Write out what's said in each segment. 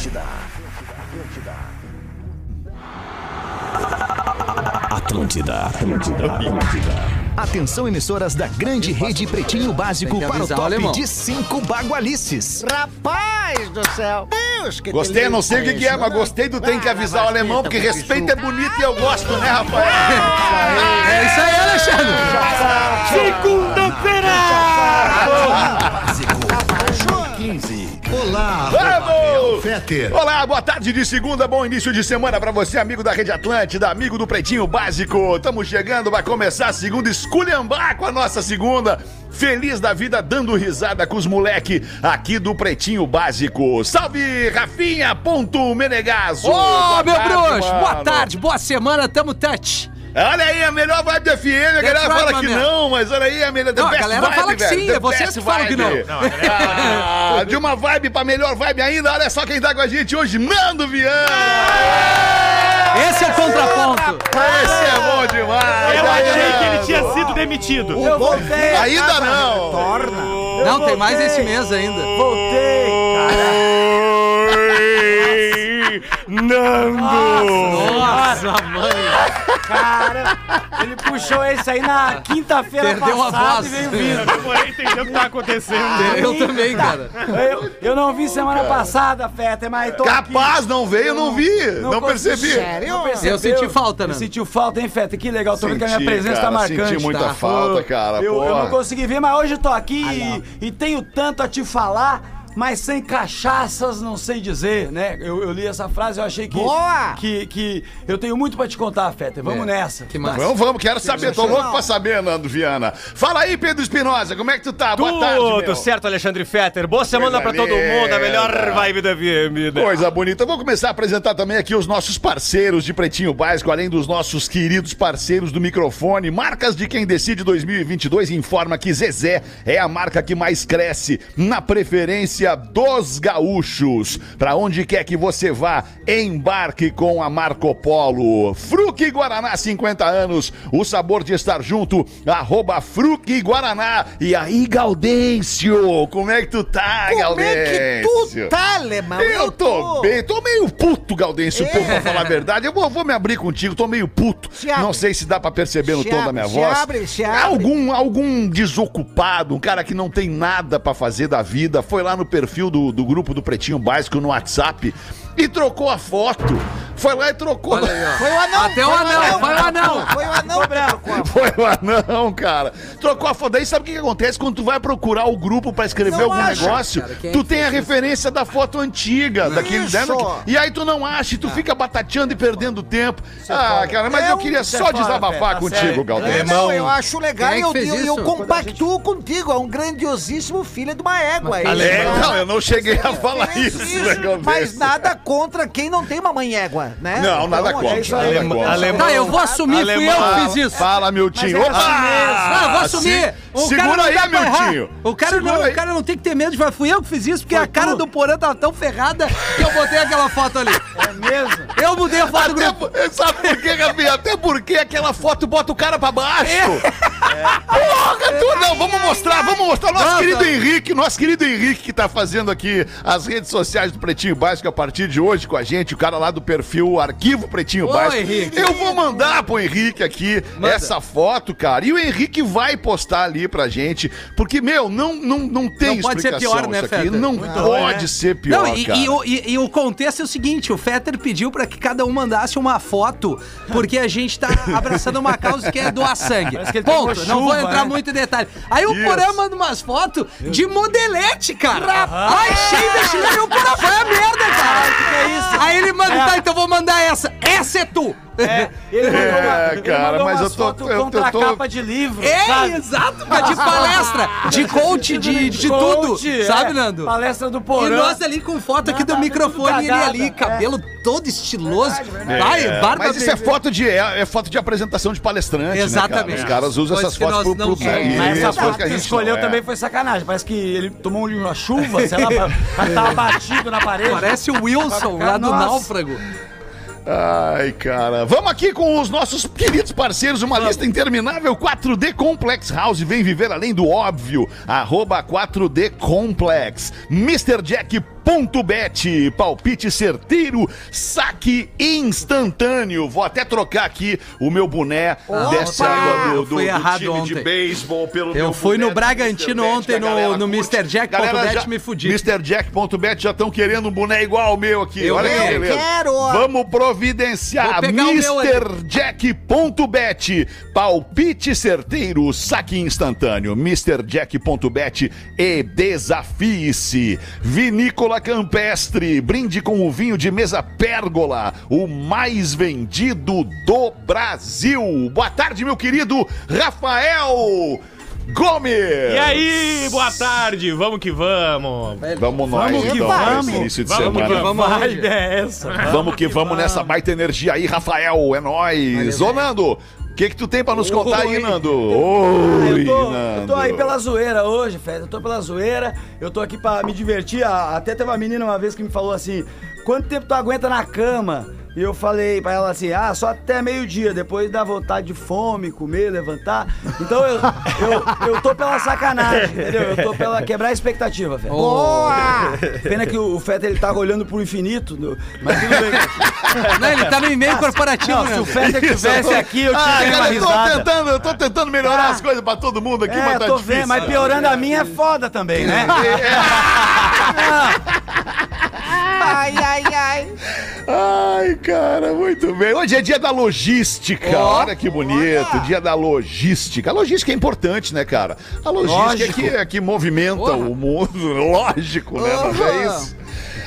Atlântida. Atlântida. Atlântida. Atlântida. Atenção, emissoras da grande rede Pretinho Básico para o top alemão. de cinco bagualices. Rapaz do céu! Deus, que Gostei, não sei o que, que é, mas gostei do tem que avisar o alemão, porque respeito é bonito e eu gosto, né, rapaz? É isso aí, Alexandre. Olá, Vamos! Fetter. Olá, boa tarde de segunda, bom início de semana pra você, amigo da Rede Atlântida, amigo do Pretinho Básico. Estamos chegando, vai começar a segunda, esculhambar com a nossa segunda. Feliz da vida, dando risada com os moleque aqui do Pretinho Básico. Salve, Rafinha, ponto Menegaso. Ô, Boa meu tarde, bruxo, boa tarde, boa semana, tamo touch. Olha aí, a melhor vibe da FM. A That's galera right, fala que man. não, mas olha aí, a melhor Não, a galera vibe, fala que sim, é vocês que falam que não. vibe. Ah, de uma vibe pra melhor vibe ainda, olha só quem tá com a gente hoje, Nando Viana. Esse é o contraponto. Esse é bom demais. Eu aí, achei que ele tinha sido demitido. Eu voltei! Ainda não. Torna! Não, tem mais esse mês ainda. Voltei! Oi, Nando! Nossa, mãe. Cara, ele puxou esse aí na quinta-feira Perdeu a passada voz. e veio vindo. Demorei a entender o que tá acontecendo. Eu também, cara. Eu, eu não vi semana passada, Feta, mas tô aqui. Capaz, não veio, não vi. Não, consegui- percebi. Sério? Não percebeu? Eu senti falta, né? Eu senti falta, hein, Feta? Que legal. Tô vendo que a minha presença cara, tá marcante. senti muita tá? falta, cara, Eu, eu não consegui ver, mas hoje eu tô aqui e, e tenho tanto a te falar. Mas sem cachaças não sei dizer, né? Eu, eu li essa frase eu achei que. Boa! Que, que eu tenho muito pra te contar, Feta. Vamos É, nessa. Que massa. Vamos, vamos, quero saber, tô louco pra saber, Nando Viana. Fala aí, Pedro Espinosa, como é que tu tá? Boa tarde, Tudo certo, Alexandre Fetter. Boa semana pra Coisa todo mundo, a melhor vibe da FM. né? Coisa bonita. Vou começar a apresentar também aqui os nossos parceiros de Pretinho Básico, além dos nossos queridos parceiros do microfone. Marcas de quem decide 2022 informa que Zezé é a marca que mais cresce na preferência dos gaúchos. Pra onde quer que você vá, embarque com a Marco Polo. Fruque Guaraná, 50 anos. O sabor de estar junto. Arroba Fruque Guaraná. E aí, Gaudêncio, como é que tu tá, Como Gaudêncio? é que tu tá, alemão? Eu tô bem, tô meio puto, Gaudêncio, pô, pra falar a verdade. Eu vou, vou me abrir contigo, tô meio puto. Não sei se dá pra perceber no Se tom da abre, minha se voz. abre, se abre. Algum, algum desocupado, um cara que não tem nada pra fazer da vida, foi lá no perfil do, do grupo do Pretinho Básico no WhatsApp e trocou a foto. Foi lá e trocou. Olha aí. Foi o anão. Até o foi anão, foi o anão. Foi o anão. Foi o anão, cara. Trocou a foto. Daí sabe o que, que acontece quando tu vai procurar o grupo pra escrever Não algum acha, negócio? cara. É tu tem a referência da foto antiga, daquele Isso. né, E aí tu não acha, e tu fica batateando e perdendo tempo. Ah, cara, mas eu, Eu- queria é só fora, desabafar Feta, contigo. É, Galdêncio. não, eu acho legal e é eu, eu, eu compactuo contigo. É um grandiosíssimo filho de uma égua. Mas- É, é- não, eu não cheguei a falar isso, né? Mas nada contra quem não tem uma mãe égua, né? Não, nada Então, contra. é isso aí. nada contra. Alemão. Tá, eu vou assumir, fui eu que fiz isso. Fala, Miltinho. Mas é assim mesmo. Ah, eu vou assumir. O Segura aí, pra errar. Miltinho. O cara, Segura não, aí. o cara não tem que ter medo de falar. Fui eu que fiz isso, porque a cara tu. do Porã tava tão ferrada que eu botei aquela foto ali. É mesmo? Eu mudei a foto do Até, grupo. por- sabe por quê, Gabriel? Até porque aquela foto bota o cara pra baixo. Porra, tu, não, vamos mostrar, vamos mostrar. Nosso Nossa. querido Henrique, nosso querido Henrique que tá fazendo aqui as redes sociais do Pretinho Básico a partir de hoje com a gente, o cara lá do perfil Arquivo Pretinho Ô, Básico. Henrique. Eu vou mandar pro Henrique aqui Manda. essa foto, cara. E o Henrique vai postar ali pra gente, porque, meu, não, não, não tem Não pode ser pior, né, aqui. Não pode ser pior, Não, e, cara. e o- e- e o contexto é o seguinte: o Fetter pediu pra que cada um mandasse uma foto, porque a gente tá abraçando uma causa que é doar sangue. Ele Ponto. Não vou entrar né? muito em detalhe. Aí o. Porã manda umas fotos de modelete, cara. Ai, cheio de chinelo. Eu, Porã, vai a merda, cara. Que é isso? Aí ele manda, É. tá, então vou mandar essa. Essa é tu. É, ele mandou uma, É, ele cara, mandou mas umas eu tô- fotos eu- eu contra tô- a capa de livro, É, sabe? exato, cara, de palestra, de coach, de, de tudo. Coach, Sabe, é, Nando? Palestra do E Porã. nós ali com foto aqui do Nada, microfone, tudo ele ali, é. cabelo todo estiloso. Vai, É, barba mas isso é foto de, é, é foto de apresentação de palestrante, Exatamente. Né, cara? Os caras usam essas fotos pro, pro, isso, Mas essa foto que a gente escolheu é. também foi sacanagem. Parece que ele tomou uma chuva, sei lá, tava batido na parede. Parece o Wilson lá do. Náufrago. Ai, cara. Vamos aqui com os nossos queridos parceiros, uma lista interminável. 4D Complex House, vem viver além do óbvio. Arroba 4D Complex. Bet, palpite certeiro, saque instantâneo. Vou até trocar aqui o meu boné dessa água do, do, do errado time de ontem. beisebol pelo Eu meu fui boné no Bragantino Mr. Bet, ontem a no-. MrJack.bet, Galera já- me fudi. MrJack.bet já estão querendo um boné igual ao meu aqui. Eu Olha que quero. beleza. quero. Vamos providenciar o. MrJack.bet. Palpite certeiro, saque instantâneo. MrJack.bet e desafie-se. Vinícola Campestre, brinde com o vinho de mesa Pérgola, o mais vendido do Brasil. Boa tarde, meu querido Rafael Gomes. E aí, boa tarde, vamos que vamos. Vamos nós, Vamos que então, vamos. nesse início de Vamos que semana. vamos. Vamos ideia é essa. Vamos que vamos nessa baita energia aí, Rafael. É nóis. Ô, Nando, o que que tu tem pra nos contar aí, Nando? Oi, Eu tô, eu Nando. tô aí pela zoeira hoje, Fede. Eu tô pela zoeira. Eu tô aqui pra me divertir. Ah, Até teve uma menina uma vez que me falou assim: quanto tempo tu aguenta na cama? E eu falei pra ela assim: ah, só até meio-dia. Depois dá vontade de fome, comer, levantar. Então eu, eu, eu tô pela sacanagem, entendeu? Eu tô pela quebrar a expectativa, Fede. Boa! Pena que o Fede ele tá olhando pro infinito. no- Mas tudo bem. Não, ele tá no e-mail corporativo, Não, né? se o Fede tivesse aqui, eu Ah, tinha uma cara, eu tô risada. tentando, eu tô tentando melhorar as coisas pra todo mundo aqui, mas É, tá tô difícil. vendo, mas piorando a minha é foda também, né? Ai, ai, ai. Ai, cara, muito bem. Hoje é dia da logística. Olha que bonito, dia da logística. A logística é importante, né, cara? A logística é que, é que movimenta Porra. o mundo, lógico, né? Não é isso?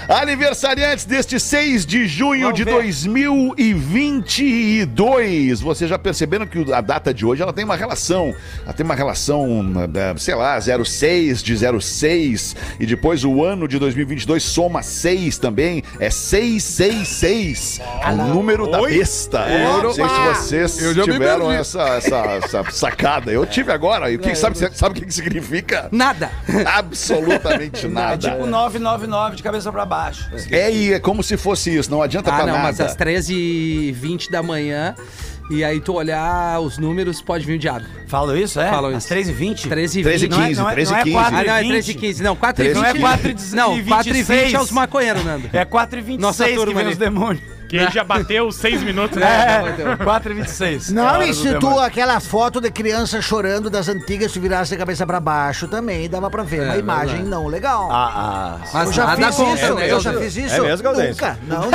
Aniversariantes deste 6 de junho Vamos de ver. 2022. Vocês já perceberam que a data de hoje ela tem uma relação. Ela tem uma relação, eh, sei lá, 06 de 06. E depois o ano de 2022 soma 6 também. É 666. o número da besta. Não sei se vocês Eu tiveram essa, essa, essa sacada. Eu tive agora. E o que, sabe, sabe o que significa? Nada. Absolutamente É nada. tipo 999 de cabeça pra baixo. É, e é como se fosse isso, não adianta Ah, pra não, nada. mas às 13h20 da manhã, e aí tu olhar os números, pode vir o diabo. Falam isso, é? Falam Às isso. 13h20? 13h20. 13 Não é- 15, não é- 13 não é 15. quatro Ah, não, é 20. 13h15. Não, 4h20. Não é 4 e Não, 26. 4h20 é os maconheiros, Nando. É 4h26 Nossa que turma vem ali. os demônios. Que aí já bateu seis minutos, né? É, 4h26. Não, e se tu, aquela foto de criança chorando das antigas, tu virasse a cabeça pra baixo também, dava pra ver É, uma imagem verdade. não legal. Ah, ah. Mas eu já nada fiz isso, né? eu já fiz isso. É mesmo, Galdêncio? Nunca. Não,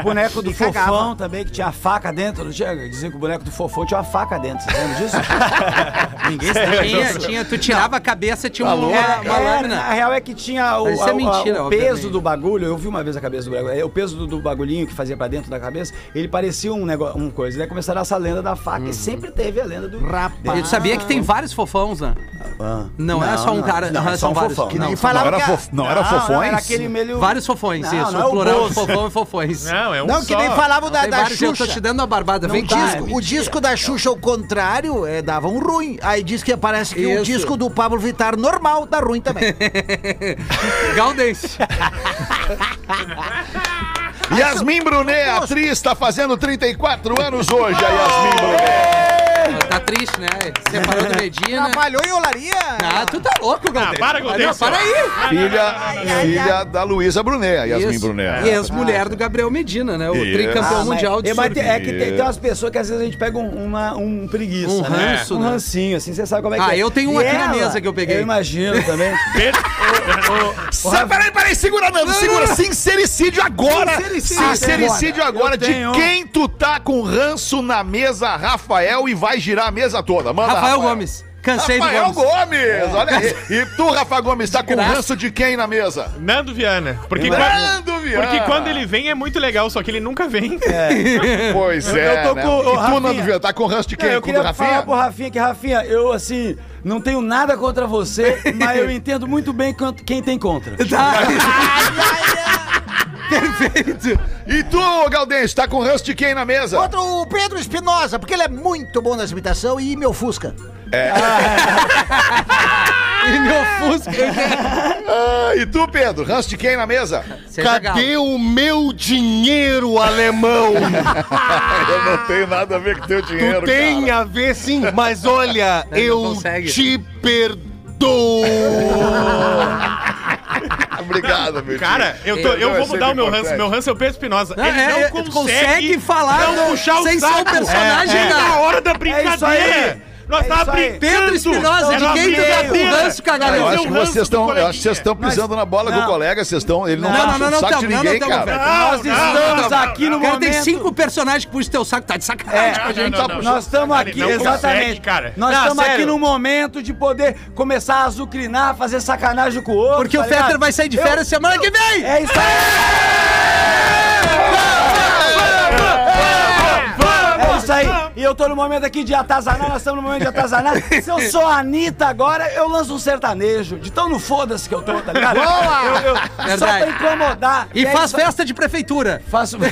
O boneco do cagava. fofão também, que tinha faca dentro. Não tinha, diziam que o boneco do fofão tinha uma faca dentro. Você lembra disso? Ninguém se lembra Tinha, disso. tinha, tu tirava a cabeça, tinha uma, uma, É, uma é, lâmina. na real é que tinha o, é a- a- mentira, o peso do bagulho. Eu vi uma vez a cabeça do bagulho. é, O peso do, do bagulhinho que fazia pra dentro da cabeça, ele parecia um negócio, uma coisa. Daí começaram essa lenda da faca. Uhum. E sempre teve a lenda do. Rapaz. E tu sabia que tem vários fofões, né? Ah. Não, é só um cara, não, não, é só são um vários. fofão. Que Não, falava Não era, que fof... não era Não, fofões? Era aquele meio. Vários fofões, Não, isso. não é o plural de fofão e fofões. Não, é um Não, que só. nem falavam da, da vários, eu tô Xuxa. te dando a barbada. Vem O cá. disco, o disco da Xuxa, ao contrário, é, dava um ruim. Aí diz que parece que o disco do Pablo Vittar normal dá ruim também. Galdense. Yasmin Brunet, atriz, tá fazendo 34 anos hoje, a Yasmin Brunet. Tá triste, né? Separou do Medina. Trabalhou em olaria. Ah, tu tá louco, Galdense. para, Não, Galdense. para aí. Filha, filha da Luísa Brunet, Yasmin Isso. Brunet. E ex-mulher do Gabriel Medina, né? O Isso. tricampeão Ah, mundial de é, surf. é que tem, tem umas pessoas que às vezes a gente pega um, uma, um preguiça, Um né? ranço, Um né? rancinho, assim, você sabe como é que Ah, é. eu tenho um E aqui na mesa que eu peguei. Eu imagino também. Peraí, peraí, segura, Nando, segura. Sincericídio agora. Sincericídio. Sincericídio agora de quem tu tá com ranço na mesa, Rafael, e vai girar a mesa toda. Manda, Rafael Gomes. Cansei do Rafael Gomes. Gomes. Olha aí. E tu, Rafa Gomes, tá com graça. ranço de quem na mesa? Nando Viana. Porque, Nando quando, Viana. porque quando ele vem é muito legal, só que ele nunca vem. Pois Eu- é, eu tô né? com o E tu, Rafinha. Nando Viana, tá com ranço de quem? eu com o queria Rafinha? falar pro Rafinha que, Rafinha, eu, assim, não tenho nada contra você, mas eu entendo muito bem quem tem contra. Perfeito. E tu, Galdense, tá com ranço de quem na mesa? Outro, o Pedro Espinosa, porque ele é muito bom nas imitações e me ofusca. E meu Fusca. Ah, e tu, Pedro, ranço de quem na mesa? Seja gal. Cadê o meu dinheiro, alemão? Eu não tenho nada a ver com teu dinheiro, tu tem cara. a ver sim, mas olha, eu consegue. te perdoo. Obrigado, meu Cara, eu, tô, eu é vou mudar o meu ranço. Meu ranço é o Pedro Espinosa. Não, Ele é, não é, consegue, consegue falar não puxar o sem ser saco. o personagem, é, cara. na hora da É isso aí. brincadeira. Nós É tava aí. brincando. Pedro Espinosa, de quem tu tá com ranço, cagalhão? Eu acho é que vocês estão, eu acho que vocês estão pisando na bola com o colega, vocês estão, ele não, Não, tá não, puxando não, o saco de ninguém, cara. Nós estamos aqui no O cara tem momento... cinco personagens que puxam teu saco, tá de sacanagem É, com a gente. Nós estamos aqui, exatamente. cara. Nós estamos aqui no momento de poder começar a azucrinar, fazer sacanagem com o outro. Porque tá o Fetter ligado? vai sair de férias semana que vem! É isso aí! É isso aí! E eu tô no momento aqui de atazanar, nós estamos no momento de atazanar. Se eu sou a Anitta agora, eu lanço um sertanejo. De tão no foda-se que eu tô, tá ligado? Boa! Eu, eu, só pra incomodar. E é faz isso- festa de prefeitura. Faço.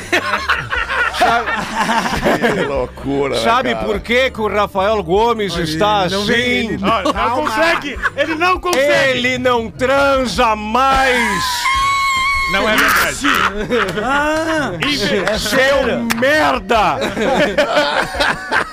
Que loucura, né, Sabe cara? por que, que o Rafael Gomes está não assim? ele. Ó, não consegue. Ele não consegue. Ele não transa mais! Não é verdade. Ah, Inve- Seu merda!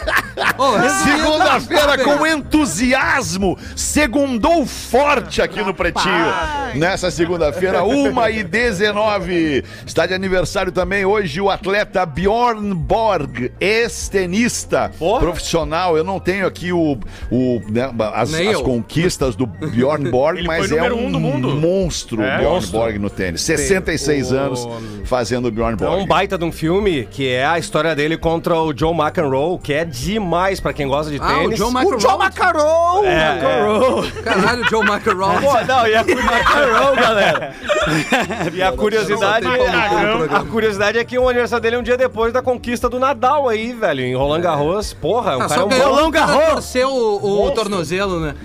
Ô, Segunda-feira com entusiasmo, segundou forte aqui no Pretinho. Nessa segunda-feira, 1 e 19 Está de aniversário também hoje o atleta Bjorn Borg, ex-tenista profissional. Eu não tenho aqui o, o, né, as, as conquistas do Bjorn Borg, mas é um do mundo. monstro É. Bjorn Monstro. Borg no tênis. 66 o- anos fazendo o Bjorn É Borg. um baita de um filme que é a história dele contra o John McEnroe, que é demais pra quem gosta de Ah, o tênis. John O McEnroe. John Macarou! Caralho, o John McEnroe. Pô, não, e a, Macarrão, galera. e a curiosidade, Macarrão. a curiosidade é que o aniversário dele é um dia depois da conquista do Nadal aí, velho, em Roland Garros. Porra, o Ah, cara é um um cara torceu o, o tornozelo, né?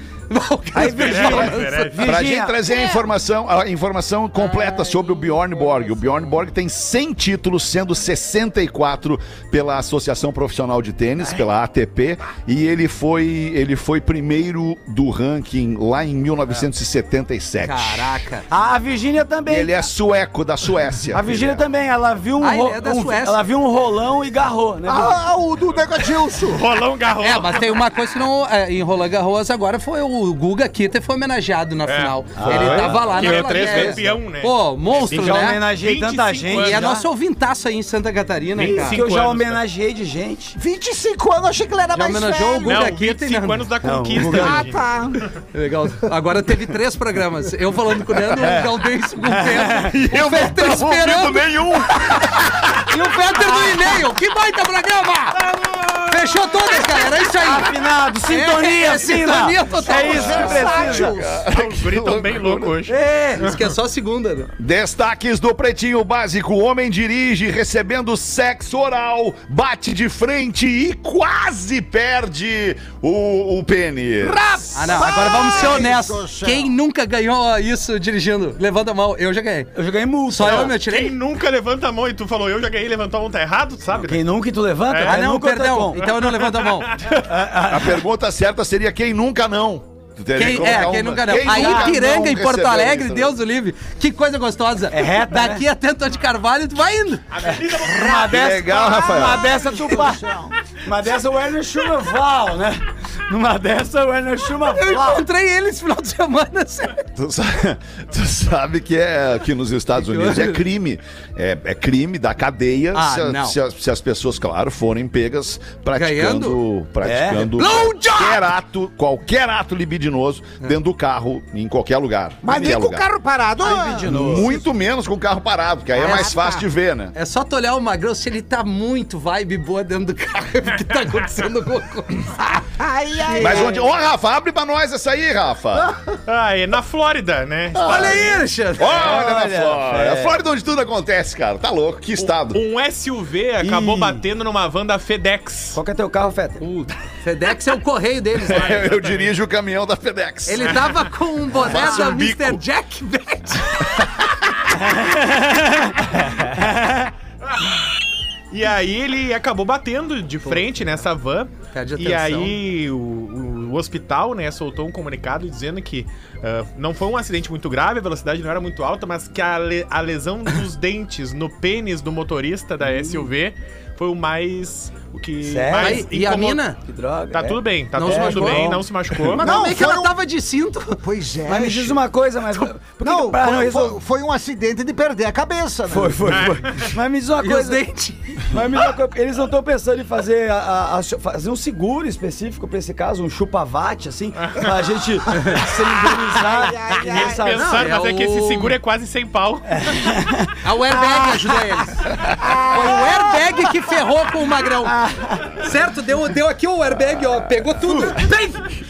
Aí, Virgínia. Pra gente trazer a informação, a informação completa sobre o Bjorn Borg. O Bjorn Borg tem 100 títulos, sendo 64 pela Associação Profissional de Tênis, pela ATP, e ele foi, ele foi primeiro do ranking lá em 1977. Caraca. A Virgínia também. Ele é sueco, da Suécia. A Virgínia é. também, ela viu um, Ah, ele ro- é da um- Suécia. ela viu um rolão e garrou, né? Ah, o do Negadilson! Rolão Garros. É, mas tem uma coisa que não. É, em agora foi o Guga Kitter foi homenageado na final. Ele tava lá Que na é três campeão, né? Pô, monstro, já né? homenageei 25 tanta gente. anos E é nosso ouvintaço aí em Santa Catarina, cara. 25 que eu já homenageei de gente. 25 anos, achei que ele era Já mais homenageou o velho. Guga Não, Kitter, 25 né? anos da conquista. Ah, gente. tá. Legal. Agora teve três programas. Eu falando com o Leandro, o Gaudense com o Pedro. Eu o não ouvindo esperando. nenhum. E o Fetter no e-mail. Que baita programa! Fechou todas, cara. Era isso aí. Afinado, sintonia, É, é, fina. sintonia total. É isso que precisa. Os guris tão bem loucos hoje. É. Isso que é só segunda, né? Destaques do Pretinho Básico: homem dirige recebendo sexo oral, bate de frente e quase perde o, o pênis. Ah, não. Agora vamos ser honestos. Quem nunca ganhou isso dirigindo? Levanta a mão. Eu já ganhei. Eu joguei multa. Só eu, meu, Quem tirei. nunca levanta a mão e tu falou, eu já ganhei, levantou a mão, tá errado, tu sabe? Quem nunca tu levanta? É. Ah, não, perdão. tá com. Então eu não levanto a mão. A pergunta certa seria quem nunca não. Que Quem, colocar é, quem uma- nunca não. Quem Aí nunca Piranga, não em Porto recebeu Alegre, isso? Deus o livre. Que coisa gostosa. É reta, Daqui até Antônio de Carvalho, tu vai indo. Uma Que dessa, legal, Rafael. Uma dessa tu pa... Uma dessa o Werner Schumaval, né? Numa dessa o Werner Eu Schumaval. encontrei ele esse final de semana. sério. Tu sabe, tu sabe que é que nos Estados Unidos é crime. É, é crime da cadeia Ah, se, a- se a- se as pessoas, claro, forem pegas praticando, praticando Blowjob! qualquer ato, qualquer ato libidinoso dentro do carro, em qualquer lugar. Mas nem com o carro parado. Muito menos com o carro parado, porque aí é Ah, mais tá. fácil de ver, né? É só tu olhar o Magrão, se ele tá muito vibe boa dentro do carro, é porque tá acontecendo alguma coisa. Ai, ai, Mas onde. Ô, Rafa, abre pra nós essa aí, Rafa. Ah, é na Flórida, né? Olha aí, Alexandre. Olha na Olha, Flórida. é. A Flórida onde tudo acontece, cara. Tá louco, que estado. Um SUV acabou batendo numa van da FedEx. Qual que é teu carro, Feta? Puta, FedEx é o correio deles lá. Eu dirijo o caminhão da FedEx. Ele tava com um boné da um bico. Mr. Jack Bet. E aí ele acabou batendo de frente nessa van. Pede E aí o, o- o hospital, né, soltou um comunicado dizendo que ah, não foi um acidente muito grave, a velocidade não era muito alta, mas que a, le- a lesão dos dentes no pênis do motorista da SUV foi o mais. O que Sério? mais Aí, e a mina? Que droga. Tá é. tudo bem, tá Não tudo se machucou? bem, não se machucou. Mas Não, é que foi ela um- tava de cinto? Pois é. Mas me diz uma coisa, mas. Por que Não, que pra não foi, resolver. foi- um acidente de perder a cabeça, né? Foi, foi, foi. Mas me diz uma E os coisa. dentes? Mas me diz uma coisa, eles não estão pensando em fazer, a- a- a- fazer um seguro específico pra esse caso, um chupa-vate, assim, pra gente se indenizar. E ai. ressarcir. Pensando, Não, é mas é que o- esse seguro é quase sem pau. A o airbag ajuda eles. Foi o airbag que ferrou com o Magrão. Certo? Deu, deu aqui o airbag, ó. Pegou tudo.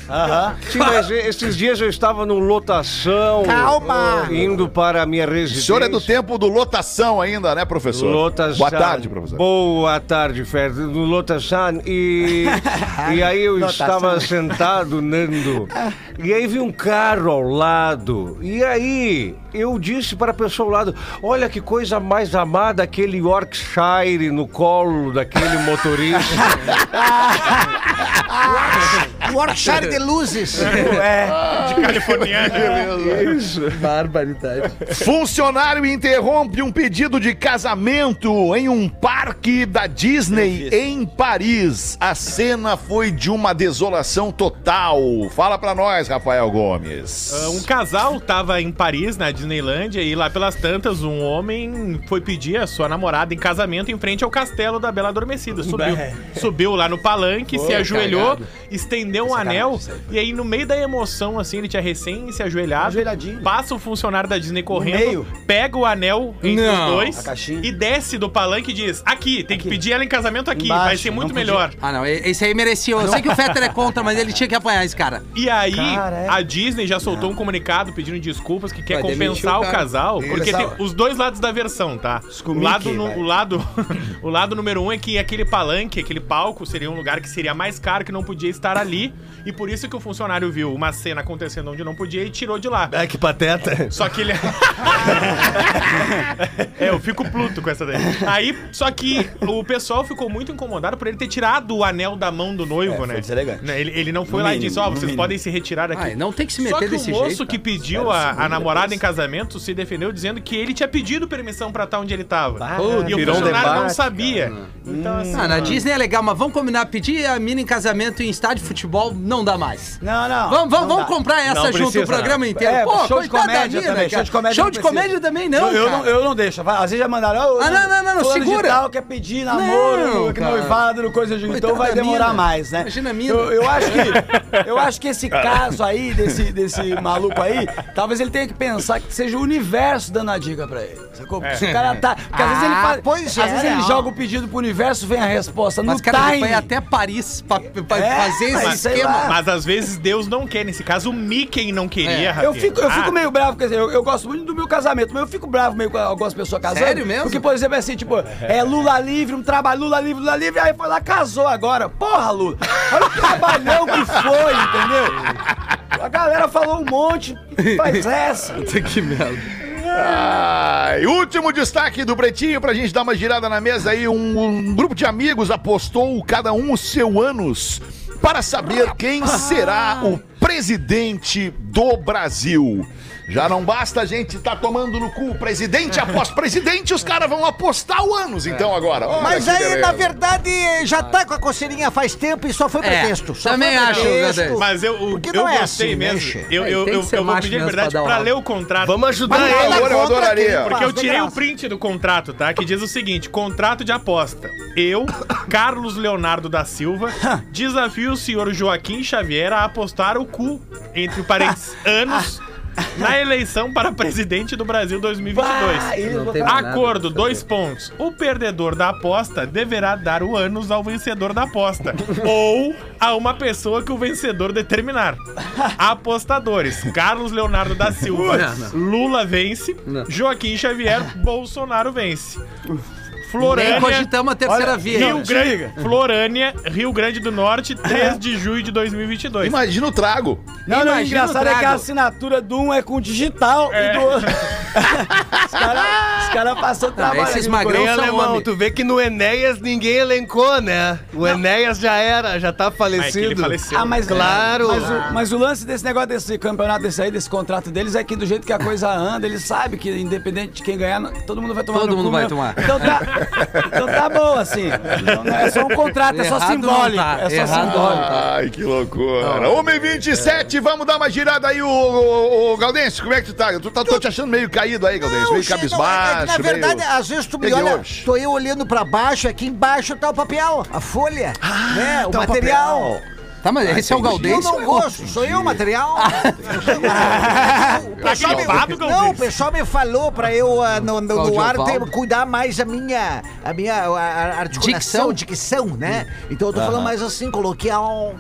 Bem! Sim, mas esses dias eu estava no lotação. Calma! eh, Indo para a minha O residência. senhor é do tempo do lotação ainda, né, professor? Lotação. Boa tarde, professor. Boa tarde, Fer. No Lotação. E, e aí eu estava sentado, Nando. E aí vi um carro ao lado. E aí eu disse para a pessoa ao lado: Olha que coisa mais amada, aquele Yorkshire no colo daquele motorista. Yorkshire de luzes. É. De californiana. Barbaridade. Funcionário interrompe um pedido de casamento em um parque da Disney em Paris. A cena foi de uma desolação total. Fala pra nós, Rafael Gomes. Ah, Um casal tava em Paris, na Disneylândia, e lá pelas tantas, um homem foi pedir a sua namorada em casamento em frente ao castelo da Bela Adormecida. Subiu, subiu lá no palanque, se ajoelhou, estendeu um anel, e aí no meio da emoção, assim, ele tinha recém se ajoelhado, Ajoelhadinho. passa o funcionário da Disney correndo, meio. pega o anel entre Não. os dois A caixinha. e desce do palanque e diz, aqui, tem que pedir ela em casamento aqui, Embaixo, vai ser muito não podia. melhor. Ah, não. e- Esse aí merecia. Eu sei que o Fetter é contra, mas ele tinha que apanhar esse cara. E aí, Cara, é. a Disney já soltou um comunicado pedindo desculpas que quer Vai demitir compensar o o, cara. casal, porque tem os dois lados da versão, tá? O lado, no- vai. o lado, o lado número um é que aquele palanque, aquele palco, seria um lugar que seria mais caro, que não podia estar ali, e por isso que o funcionário viu uma cena acontecendo onde não podia e tirou de lá. Ai, que pateta. Só que ele. é, eu fico pluto com essa daí. Aí, só que o pessoal ficou muito incomodado por ele ter tirado o anel da mão do noivo, É, né? deselegante. Né, Ele, ele não foi No lá e mínimo, disse: Ó, no vocês mínimo. podem se retirar daqui. Ai, não tem que se Só meter que desse o moço jeito. que pediu a, a namorada em casamento se defendeu dizendo que ele tinha pedido permissão pra estar onde ele tava. e o virou um funcionário não debate, sabia. Então, assim. Ah, na Disney é legal, mas vamos combinar. Pedir a mina em casamento em estádio de futebol não dá mais. Não, não. Vamos, vamos, não vamos comprar essa Não junto precisa, o programa inteiro. É, Pô, show de comédia mina, também. cara. Show de comédia Show não de comédia também não, eu, eu cara. não, eu não deixo. Vai, Às vezes já mandaram. "Ô, Ah, não, não, não, não, segura. tal quer pedir namoro, Não, que cara. noivado, no coisa de. Então vai demorar mina. mais, né? Imagina a mina. Eu, eu acho que, eu acho que esse caso aí, desse, desse maluco aí, talvez ele tenha que pensar que seja o universo dando a dica pra ele. Sacou? É. Se o cara tá. Porque às vezes ele Ah, faz. pois às é, vezes ele não. joga o pedido pro universo, vem a resposta no Mas, cara, ele time. foi até Paris pra, pra É, fazer esse esquema. Mas às vezes Deus não quer. Nesse caso, o Mickey não queria, É. Eu fico, eu fico Ah, meio bravo, quer dizer, eu, eu gosto muito do meu casamento, mas eu fico bravo meio com algumas pessoas casando. Sério mesmo? Porque, por exemplo, é assim, tipo, é Lula livre, um trabalho, Lula livre, Lula livre, aí foi lá, casou agora. Porra, Lula, olha o trabalhão que foi, entendeu? A galera falou um monte, faz essa. que merda. Ai, último destaque do Pretinho pra gente dar uma girada na mesa aí. Um, um grupo de amigos apostou cada um o seu ânus para saber quem será o presidente do Brasil. Já não basta a gente estar tomando no cu presidente após presidente, os caras vão apostar o ânus então agora. Olha Mas que aí, beleza. na verdade, já tá com a coceirinha faz tempo e só foi É, pretexto. Só também foi acho, pretexto. Mas eu, o- Porque eu não é gostei assim, mesmo. mexe. Eu, É, eu, tem eu, que ser eu vou macho pedir a mesmo liberdade pra dar pra ler o contrato. Vamos ajudar Mas ele. nada agora eu contra adoraria. quem Porque eu de tirei o graça. print do contrato, tá? Que diz o seguinte: contrato de aposta. Eu, Carlos Leonardo da Silva, desafio o senhor Joaquim Xavier a apostar o cu, entre parênteses, anos, na eleição para presidente do Brasil 2022. Ah, eles Não tem botaram- nada Acordo, dois pontos. O perdedor da aposta deverá dar o ânus ao vencedor da aposta. ou a uma pessoa que o vencedor determinar. Apostadores: Carlos Leonardo da Silva, Não, Lula vence. Não. Joaquim Xavier, Bolsonaro vence. Nem Florânia. cogitamos a terceira Olha, via. Rio Não, Grande. Florânia, Rio Grande do Norte, 3 de julho de 2022. Imagina o trago. Não, não, o engraçado é que a assinatura de um é com digital e do outro. Os caras cara passam trabalho. esses magrão alemão, homem. tu vê que no Enéas ninguém elencou, né? O Enéas já era, já tá Ah, é falecido. faleceu. Ah, mas, Claro. Mas o, mas o lance desse negócio, desse campeonato, desse aí, desse contrato deles, é que do jeito que a coisa anda, eles sabem que independente de quem ganhar, todo mundo vai tomar Todo no mundo cu vai mesmo. tomar. Então tá, então tá bom, assim. Não, é só um contrato, é só Errado simbólico. tá, É só errado simbólico. Ai, que loucura. 1h27, vamos dar uma girada aí, o, o, o Galdense, como é que tu tá? Tu tá tô te achando meio caído aí, Galdense, meio não, é que cabisbaixo, Na verdade, meio... às vezes tu me Que olha, tô eu olhando pra baixo, aqui embaixo tá o papel, a folha, né, o tá o material. papel. Tá, mas esse é o Eu Galdense? não gosto, sou eu o material. O pessoal me- não, o pessoal me falou pra eu ah, no, no, Cláudio no ar ter, cuidar mais a minha, a minha a- a articulação, dicção, né? Então eu tô falando mais assim, coloquial.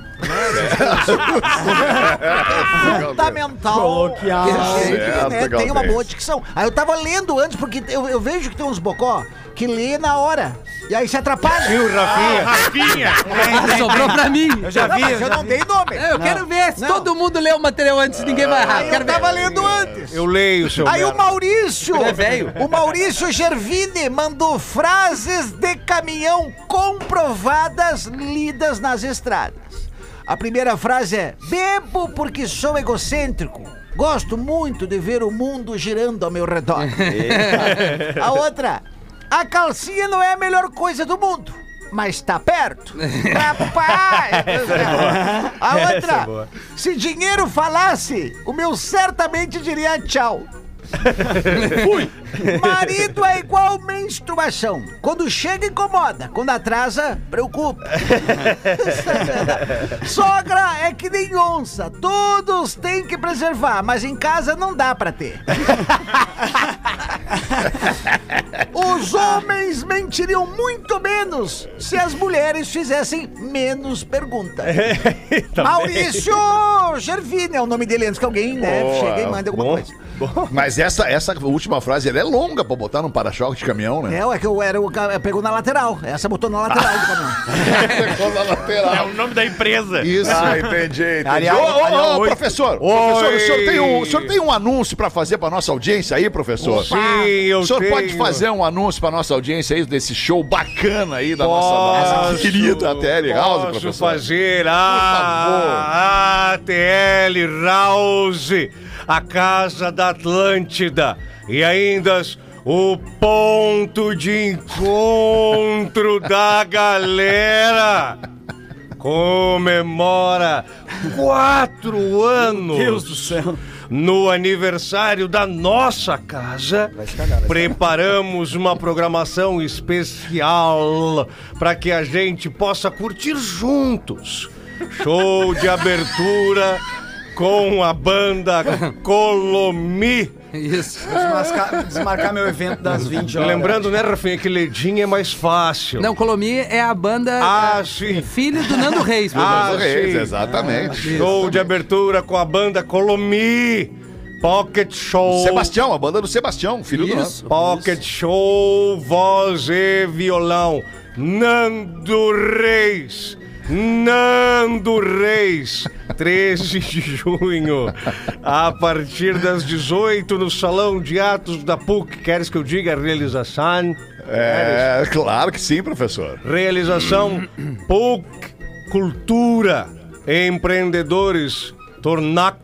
É fundamental. Coloquial. Perfeito, Certo, né? Tem uma boa dicção. Aí eu tava lendo antes, porque eu, eu vejo que tem uns bocó que lê na hora. E aí se atrapalha. Viu, Rafinha? Rafinha! Sobrou pra mim. Eu já Não, vi, mas eu já não vi. dei nome. É, Eu quero ver se Não. todo mundo lê o material antes, ninguém vai errar. Eu tava ver. lendo antes. Eu leio, seu Aí o merda. Maurício, Ele é velho. o Maurício Gervini mandou frases de caminhão comprovadas lidas nas estradas. A primeira frase é: Bebo porque sou egocêntrico. Gosto muito de ver o mundo girando ao meu redor. a outra: A calcinha não é a melhor coisa do mundo. Mas tá perto. Rapaz! A outra, se dinheiro falasse, o meu certamente diria tchau. Marido é igual menstruação. Quando chega, incomoda. Quando atrasa, preocupa. Sogra é que nem onça. Todos têm que preservar, mas em casa não dá pra ter. Os homens mentiriam muito menos se as mulheres fizessem menos perguntas. Maurício Gervini é o nome dele antes que alguém, né, Boa, chegue e mande alguma bom. coisa. Mas essa, essa última frase, ela é longa pra botar num para-choque de caminhão, né? É, é que eu era o ca- pegou na lateral. Essa botou na lateral do caminhão. Ficou na É lateral. o nome da empresa. Isso. Ah, entendi, entendi. Ô, ô, oito. professor, Oi. professor, o senhor, tem um, o senhor tem um anúncio pra fazer pra nossa audiência aí, professor? Sim, eu o senhor tenho. pode fazer um anúncio pra nossa audiência aí desse show bacana aí da nossa, da nossa Posso, querida TL House, posso professor? fazer a ATL House, a Casa da Atlântida e ainda o ponto de encontro da galera. Comemora quatro anos Deus do céu. No aniversário da nossa casa, preparamos uma programação especial para que a gente possa curtir juntos. Show de abertura com a banda Colomi. Isso. Desmarcar, desmarcar meu evento das 20 horas. Lembrando, né, Rafinha, que Ledinha é mais fácil. Não, Colomi é a banda Ah, é, sim. filho do Nando Reis. meu Ah, Deus. Reis, sim. exatamente. Show de abertura com a banda Colomi. Pocket Show. Sebastião, a banda do Sebastião, filho do Isso. Pocket Show, voz e violão. Nando Reis. Nando Reis. 13 de junho. A partir das 18 no Salão de Atos da PUC. Queres que eu diga a realização? É, claro que sim, professor. Realização PUC Cultura. Empreendedores Tornac.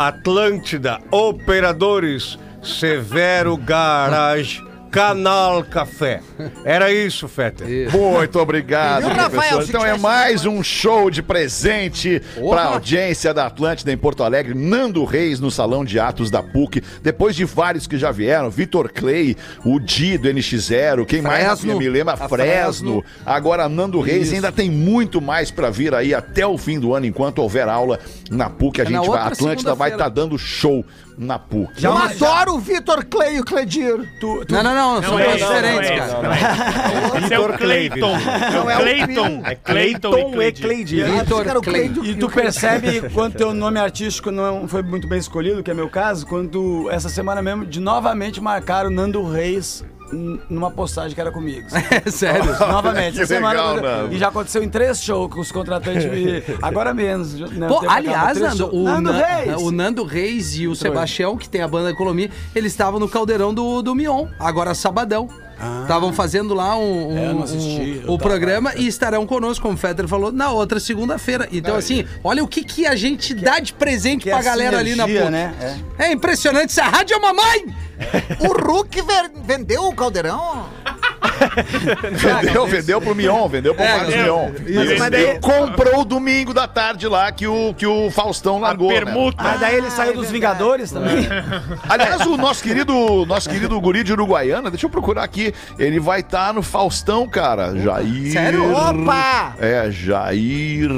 Atlântida, Operadores, Severo Garage, Canal Café. Era isso, Feta. Muito obrigado, professor. Então é mais um show de presente para a audiência da Atlântida em Porto Alegre. Nando Reis no Salão de Atos da PUC. Depois de vários que já vieram, Vitor Clay, o Di do NX0, quem mais me lembra? Fresno. Fresno. Agora Nando Reis Isso. ainda tem muito mais para vir aí até o fim do ano, enquanto houver aula na PUC. A É gente vai, a Atlântida vai estar segunda-feira. dando show na PUC. Eu adoro o Vitor Clay e o Cledir. Tu, tu, Não, não, não, são é coisas diferentes, não é cara. Esse é o Cleiton. É Não, é Cleiton. É Cleiton e Cleiton. Cleidir. Vitor Cara, o Clay Cleiton. E tu percebe quando teu nome artístico não foi muito bem escolhido, que é meu caso, quando essa semana mesmo de novamente marcaram Nando Reis numa postagem que era comigo. É sério. Novamente, essa semana. legal. E já aconteceu em três shows com os contratantes me. Agora menos. né, Pô, aliás, Nando, o, Nando Nan- Reis. o Nando Reis e o Sebastião, que tem a banda Economia, eles estavam no caldeirão do, do Mion, agora sabadão. Estavam fazendo lá um, um- É, assisti, um- o programa e estarão conosco, como o Fetter falou, na outra segunda-feira. Então, assim, olha o que, que a gente dá de presente que pra é galera ali na PUC. né? É. impressionante, essa rádio é mamãe! O Hulk vendeu o caldeirão? Vendeu, vendeu pro Mion, vendeu pro É, Marcos. Mion. Isso. E Mas daí comprou o domingo da tarde lá que o, que o Faustão A largou. né? permuta. Ah, daí ele saiu dos Vingadores também. Aliás, o nosso querido, nosso querido guri de Uruguaiana, deixa eu procurar aqui. Ele vai estar no Faustão, cara. Jair. Sério? Opa! É, Jair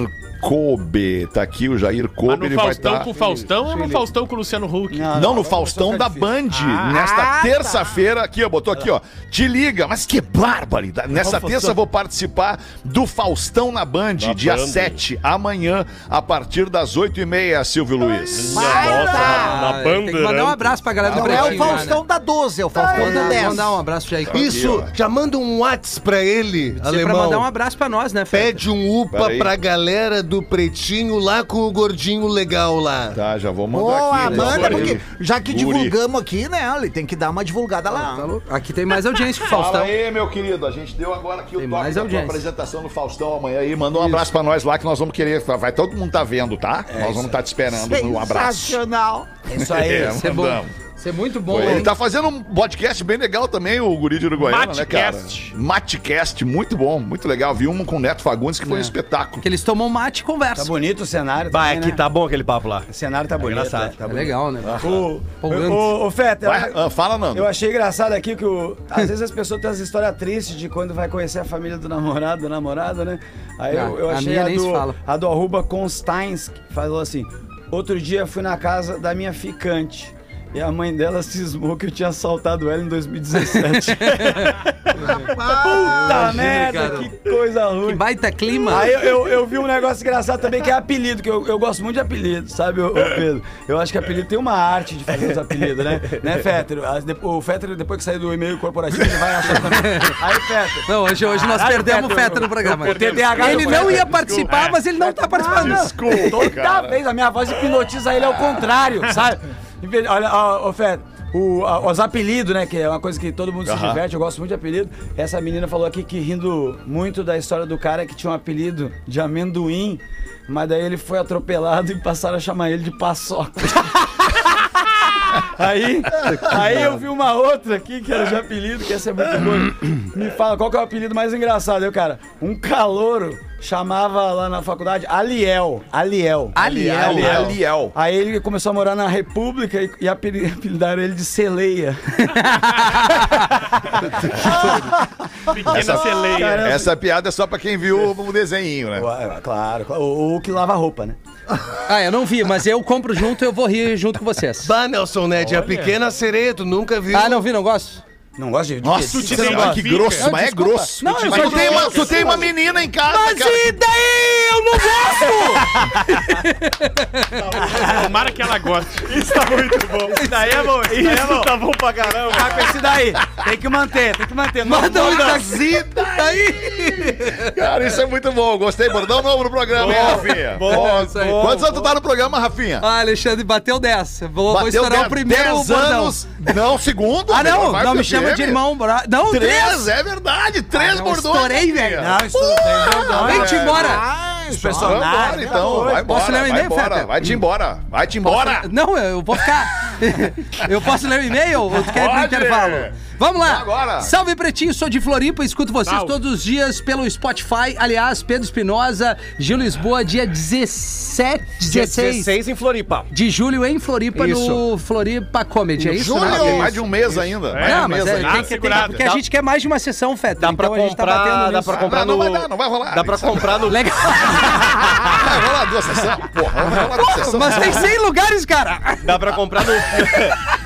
Kobe. Tá aqui o Jair Mas Kobe, no ele vai Faustão estar. com o Faustão ou no Faustão com o Luciano Huck? Não, no Faustão da Band. nesta terça-feira, aqui, ó, botou aqui, ó. Te liga, mas que barbaridade. Nessa terça eu vou participar do Faustão na Band, dia 7, amanhã, a partir das 8h30, Silvio Luiz. Vai Nossa, lá! na, na Ah, tem que mandar um abraço pra galera do Não é o Pretinho. lá, Faustão da 12, é o Faustão né? da Mandar, 10. mandar um abraço já aí. Isso, já manda um Whats pra ele, pra alemão. mandar um abraço pra nós, né, Fetter? Pede um upa Peraí. pra galera do Pretinho lá com o gordinho legal lá. Tá, já vou mandar Boa, aqui. manda, Agora porque ele- já que Guri. divulgamos aqui, né? Ele tem que dar uma divulgada Tá lá. louco? Aqui tem mais audiência que o Fala Faustão. aí, meu querido. A gente deu agora aqui o Tem toque mais da tua apresentação no Faustão amanhã aí. Manda um abraço pra nós lá que nós vamos querer. Vai todo mundo tá vendo, tá? nós vamos estar te esperando no abraço. Sensacional. É isso aí. É, Isso é bom. Isso é muito bom, Ele hein? tá fazendo um podcast bem legal também, o Guri de Uruguaiana, né, cara? Matcast. Matcast, muito bom, muito legal. Vi um com o Neto Fagundes que foi um espetáculo. Que eles tomam mate e Tá conversam. bonito o cenário. Vai, também, aqui né? tá bom aquele papo lá. O cenário tá bonito. engraçado. né? Tá É bonito. legal, né? O, o, o Feta, Vai, ah, fala, Nando. eu achei engraçado aqui que o, às vezes as pessoas têm essa história triste de quando vai conhecer a família do namorado, da namorada, né? Aí Ah, eu, eu a achei minha a, se do, a do arroba Constans, que falou assim: Outro dia fui na casa da minha ficante. E a mãe dela cismou que eu tinha assaltado ela em 2017. Puta merda, cara. que coisa Que ruim. baita clima. Aí eu, eu, eu vi um negócio engraçado também que é apelido, que eu, eu gosto muito de apelido, sabe, ô, ô Pedro? Eu acho que apelido tem uma arte de fazer os apelidos, né? Né, Fetter? As- de- O Fetter, depois que sair do e-mail corporativo, ele vai achar também. Aí, Fetter. Não, hoje, hoje nós Caralho, perdemos o Fetter, Fetter no programa. o TDAH Ele não Fetter, ia participar, mas ele não tá participando. Desculpa, Toda cara. vez a minha voz hipnotiza ele ao contrário, sabe? Olha, ó, ô Fetter. O, a- os apelidos, né? Que é uma coisa que todo mundo se Aham. diverte, eu gosto muito de apelido. Essa menina falou aqui que rindo muito da história do cara que tinha um apelido de amendoim, mas daí ele foi atropelado e passaram a chamar ele de paçoca. Aí, aí eu vi uma outra aqui que era de apelido, que essa é muito boa. Me fala, qual que é o apelido mais engraçado? Eu, cara, um calouro chamava lá na faculdade Aliel. Aliel. Aliel. Aliel. Aliel. Aí ele começou a morar na República e, e apeli- apelidaram ele de Celeia. Pequena celeia. Caramba. Essa piada é só pra quem viu o desenho, né? Ué, Claro, claro. o, o que lava roupa, né? Ah, eu não vi, mas eu compro junto eu vou rir junto com vocês. Bah, Nelson Ned, a pequena sereia, tu nunca viu. Ah, não vi, não gosto. Não gosta de... Nossa, de- te gosta. que grosso, Não, mas é grosso. Não, eu mas tu tem, uma, gosto. tu tem uma menina em casa, Mas cara. e daí? Eu não gosto! Tomara que ela goste. Isso tá muito bom. Isso daí é bom. Isso, daí é bom. tá bom pra caramba. Vai com esse daí. Tem que manter, tem que manter. Manda um daí! Cara, isso é muito bom. Gostei. Bordão novo no programa, hein, Rafinha? bom, isso aí. Quantos anos tu tá no programa, Rafinha? Ah, Alexandre, bateu 10. Vou, vou Bateu estourar o primeiro dez bordão. anos. Não, segundo. Ah, não, Vai não me chama de irmão. bra- Não, três! Três, é verdade. Três não, bordões. estourei, velho. Não, tem. Vem-te embora! Ah, Os personagens. Vambora, então. Vai embora, Posso ler vai e-mail, embora. Vai-te embora. Vai-te embora. Não, eu vou ficar. Eu posso ler o e-mail ou tu quer ir pro intervalo? Vamos lá! Agora. Salve Pretinho, sou de Floripa, escuto vocês Salve. todos os dias pelo Spotify. Aliás, Pedro Espinosa, Gil Lisboa, dia 17, Dia 16 16 em Floripa. de julho em Floripa, no Isso. Floripa Comedy, é isso? Julho? né? Tem mais de um mês ainda. Mais de Não, mas é, ainda. tem Ah, que ter, segurada. porque a gente quer mais de uma sessão, Feta. Dá então pra a gente tá comprar, batendo dá pra comprar Ah, não no... vai dar, não vai rolar. Dá pra comprar no... Legal. Vai rolar duas sessões. Porra, vai rolar duas sessões. Mas tem 100 lugares, cara. Dá pra comprar no...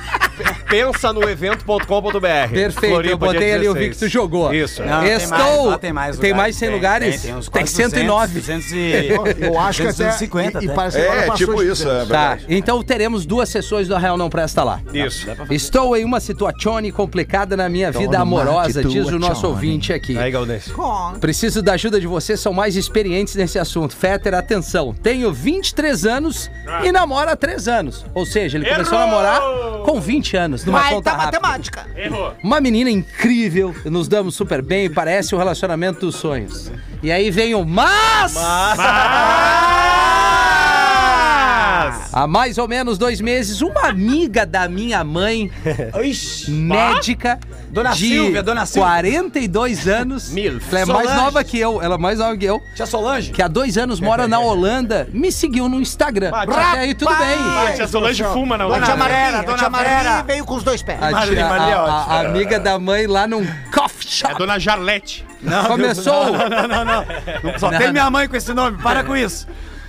pensa no evento.com.br. Perfeito, eu botei ali, eu vi que tu jogou. Isso. Não, tem Estou. mais, lá tem mais Tem lugares, mais 100 tem, lugares? Tem, tem, uns Tem quase 109. 200 e... Eu acho que até. 250 e, e até. parece que agora É, tipo de isso, é 200. Tá, então teremos duas sessões do Real Não Presta lá. Isso. Estou em uma situazione complicada na minha vida amorosa, diz o nosso ouvinte aqui. Aí, Gaudense. Preciso da ajuda de vocês, são mais experientes nesse assunto. Fetter, atenção. Tenho 23 anos e namoro há 3 anos. Ou seja, ele começou a namorar com 20 anos, numa Vai conta rápida. matemática. Errou. Uma menina incrível, nos damos super bem e parece o relacionamento dos sonhos. E aí vem o mas! Há mais ou menos dois meses, uma amiga da minha mãe, Ixi. médica, Dona de Silvia, Dona Silvia. 42 anos, ela é mais nova que eu, ela é mais nova que eu, Tia Solange? que há dois anos mora na Holanda, me seguiu no Instagram. Até aí tudo bem. Ah, tia Solange fuma na Dona hora. Marli, Vera, a Dona tia Vera. veio com os dois pés. A, Marli, tia- Marli é a- a- amiga da mãe lá num coffee É shop. Dona Jarlete. Começou, Não, não, não. Só tem minha mãe com esse nome, para com isso.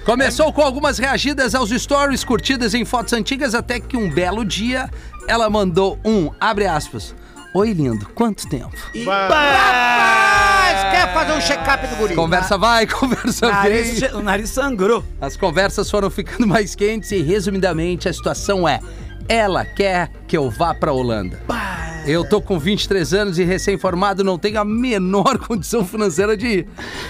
Começou com algumas reagidas aos stories curtidas em fotos antigas, até que um belo dia ela mandou um, abre aspas. Oi, lindo, quanto tempo? Rapaz, quer fazer um check-up do guri? Conversa vai, conversa Nariz, vem. o nariz sangrou. As conversas foram ficando mais quentes e, resumidamente, a situação é: ela quer que eu vá pra Holanda. Eu tô com 23 anos e recém-formado, não tenho a menor condição financeira de ir.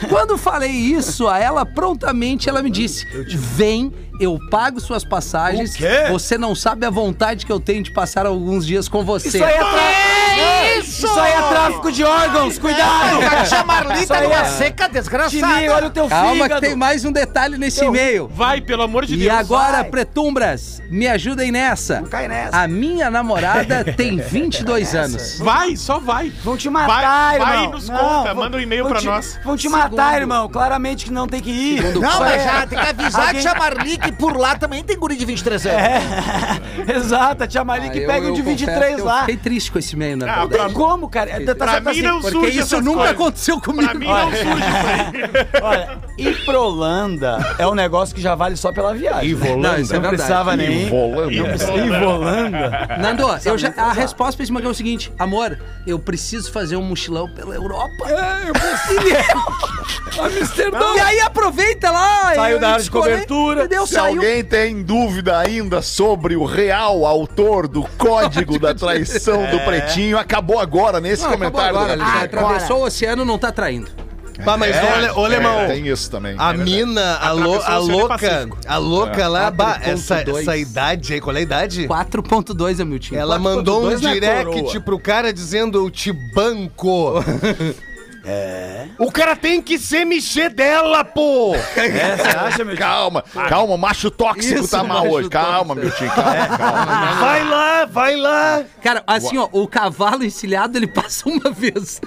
Quando falei isso a ela, prontamente ela me disse: Vem, eu pago suas passagens. O quê? Você não sabe a vontade que eu tenho de passar alguns dias com você. Isso aí é, tra... isso? Isso aí é tráfico de órgãos, cuidado! A tia Marli Isso tá aí numa é- seca desgraçada. Tininho, olha o teu Calma fígado. que tem mais um detalhe nesse e-mail. Vai, pelo amor de E Deus. agora, vai. pretumbras, me ajudem nessa. Não cai nessa. A minha namorada tem 22 anos. Vai, só vai. Vão te matar, Vai- irmão. vai e nos conta, vão- manda um e-mail pra te- nós. Vão te matar, irmão. Claramente que não tem que ir. Não, Isso mas já é- tem que avisar Alguém- tia Marli que por lá também tem guri de 23 anos. É, exato, a tia Maria que Ah, eu- pega eu um de confesso 23 que lá. Eu fiquei triste com esse e-mail, na Ah, verdade. Tem como, cara? Tá Pra mim assim. não Porque surge isso essas nunca coisas. aconteceu comigo. Pra mim não surge. Olha, ir pra Holanda é um negócio que já vale só pela viagem. Não, isso é Não precisava nem. Volando. Ivolanda? Nando, eu já, a resposta pra esse e-mail é o seguinte: Amor, eu preciso fazer um mochilão pela Europa. É, eu preciso. Amsterdã. E aí aproveita lá. Saiu da área de cobertura. Entendeu? Saiu. alguém tem dúvida ainda sobre o real autor do código da traição do Pretinho, acabou agora nesse Não, comentário. agora, Rafinha. atravessou o oceano, não tá traindo. Pá, mas olha, olha, É, irmão. tem isso também. A mina, a, lo- a louca, a louca lá, bah, 4.2. essa, essa idade aí, qual é a idade? 4.2, Amiltinho. Ela mandou um 4.2 não é direct pro cara dizendo eu te banco. É. O cara tem que ser mexer dela, pô! É, você acha, meu Calma, calma, o macho tóxico Isso, tá mal macho hoje. Calma, meu tio, calma, calma. Vai lá, vai lá! Cara, assim, ó, o cavalo encilhado, ele passa uma vez.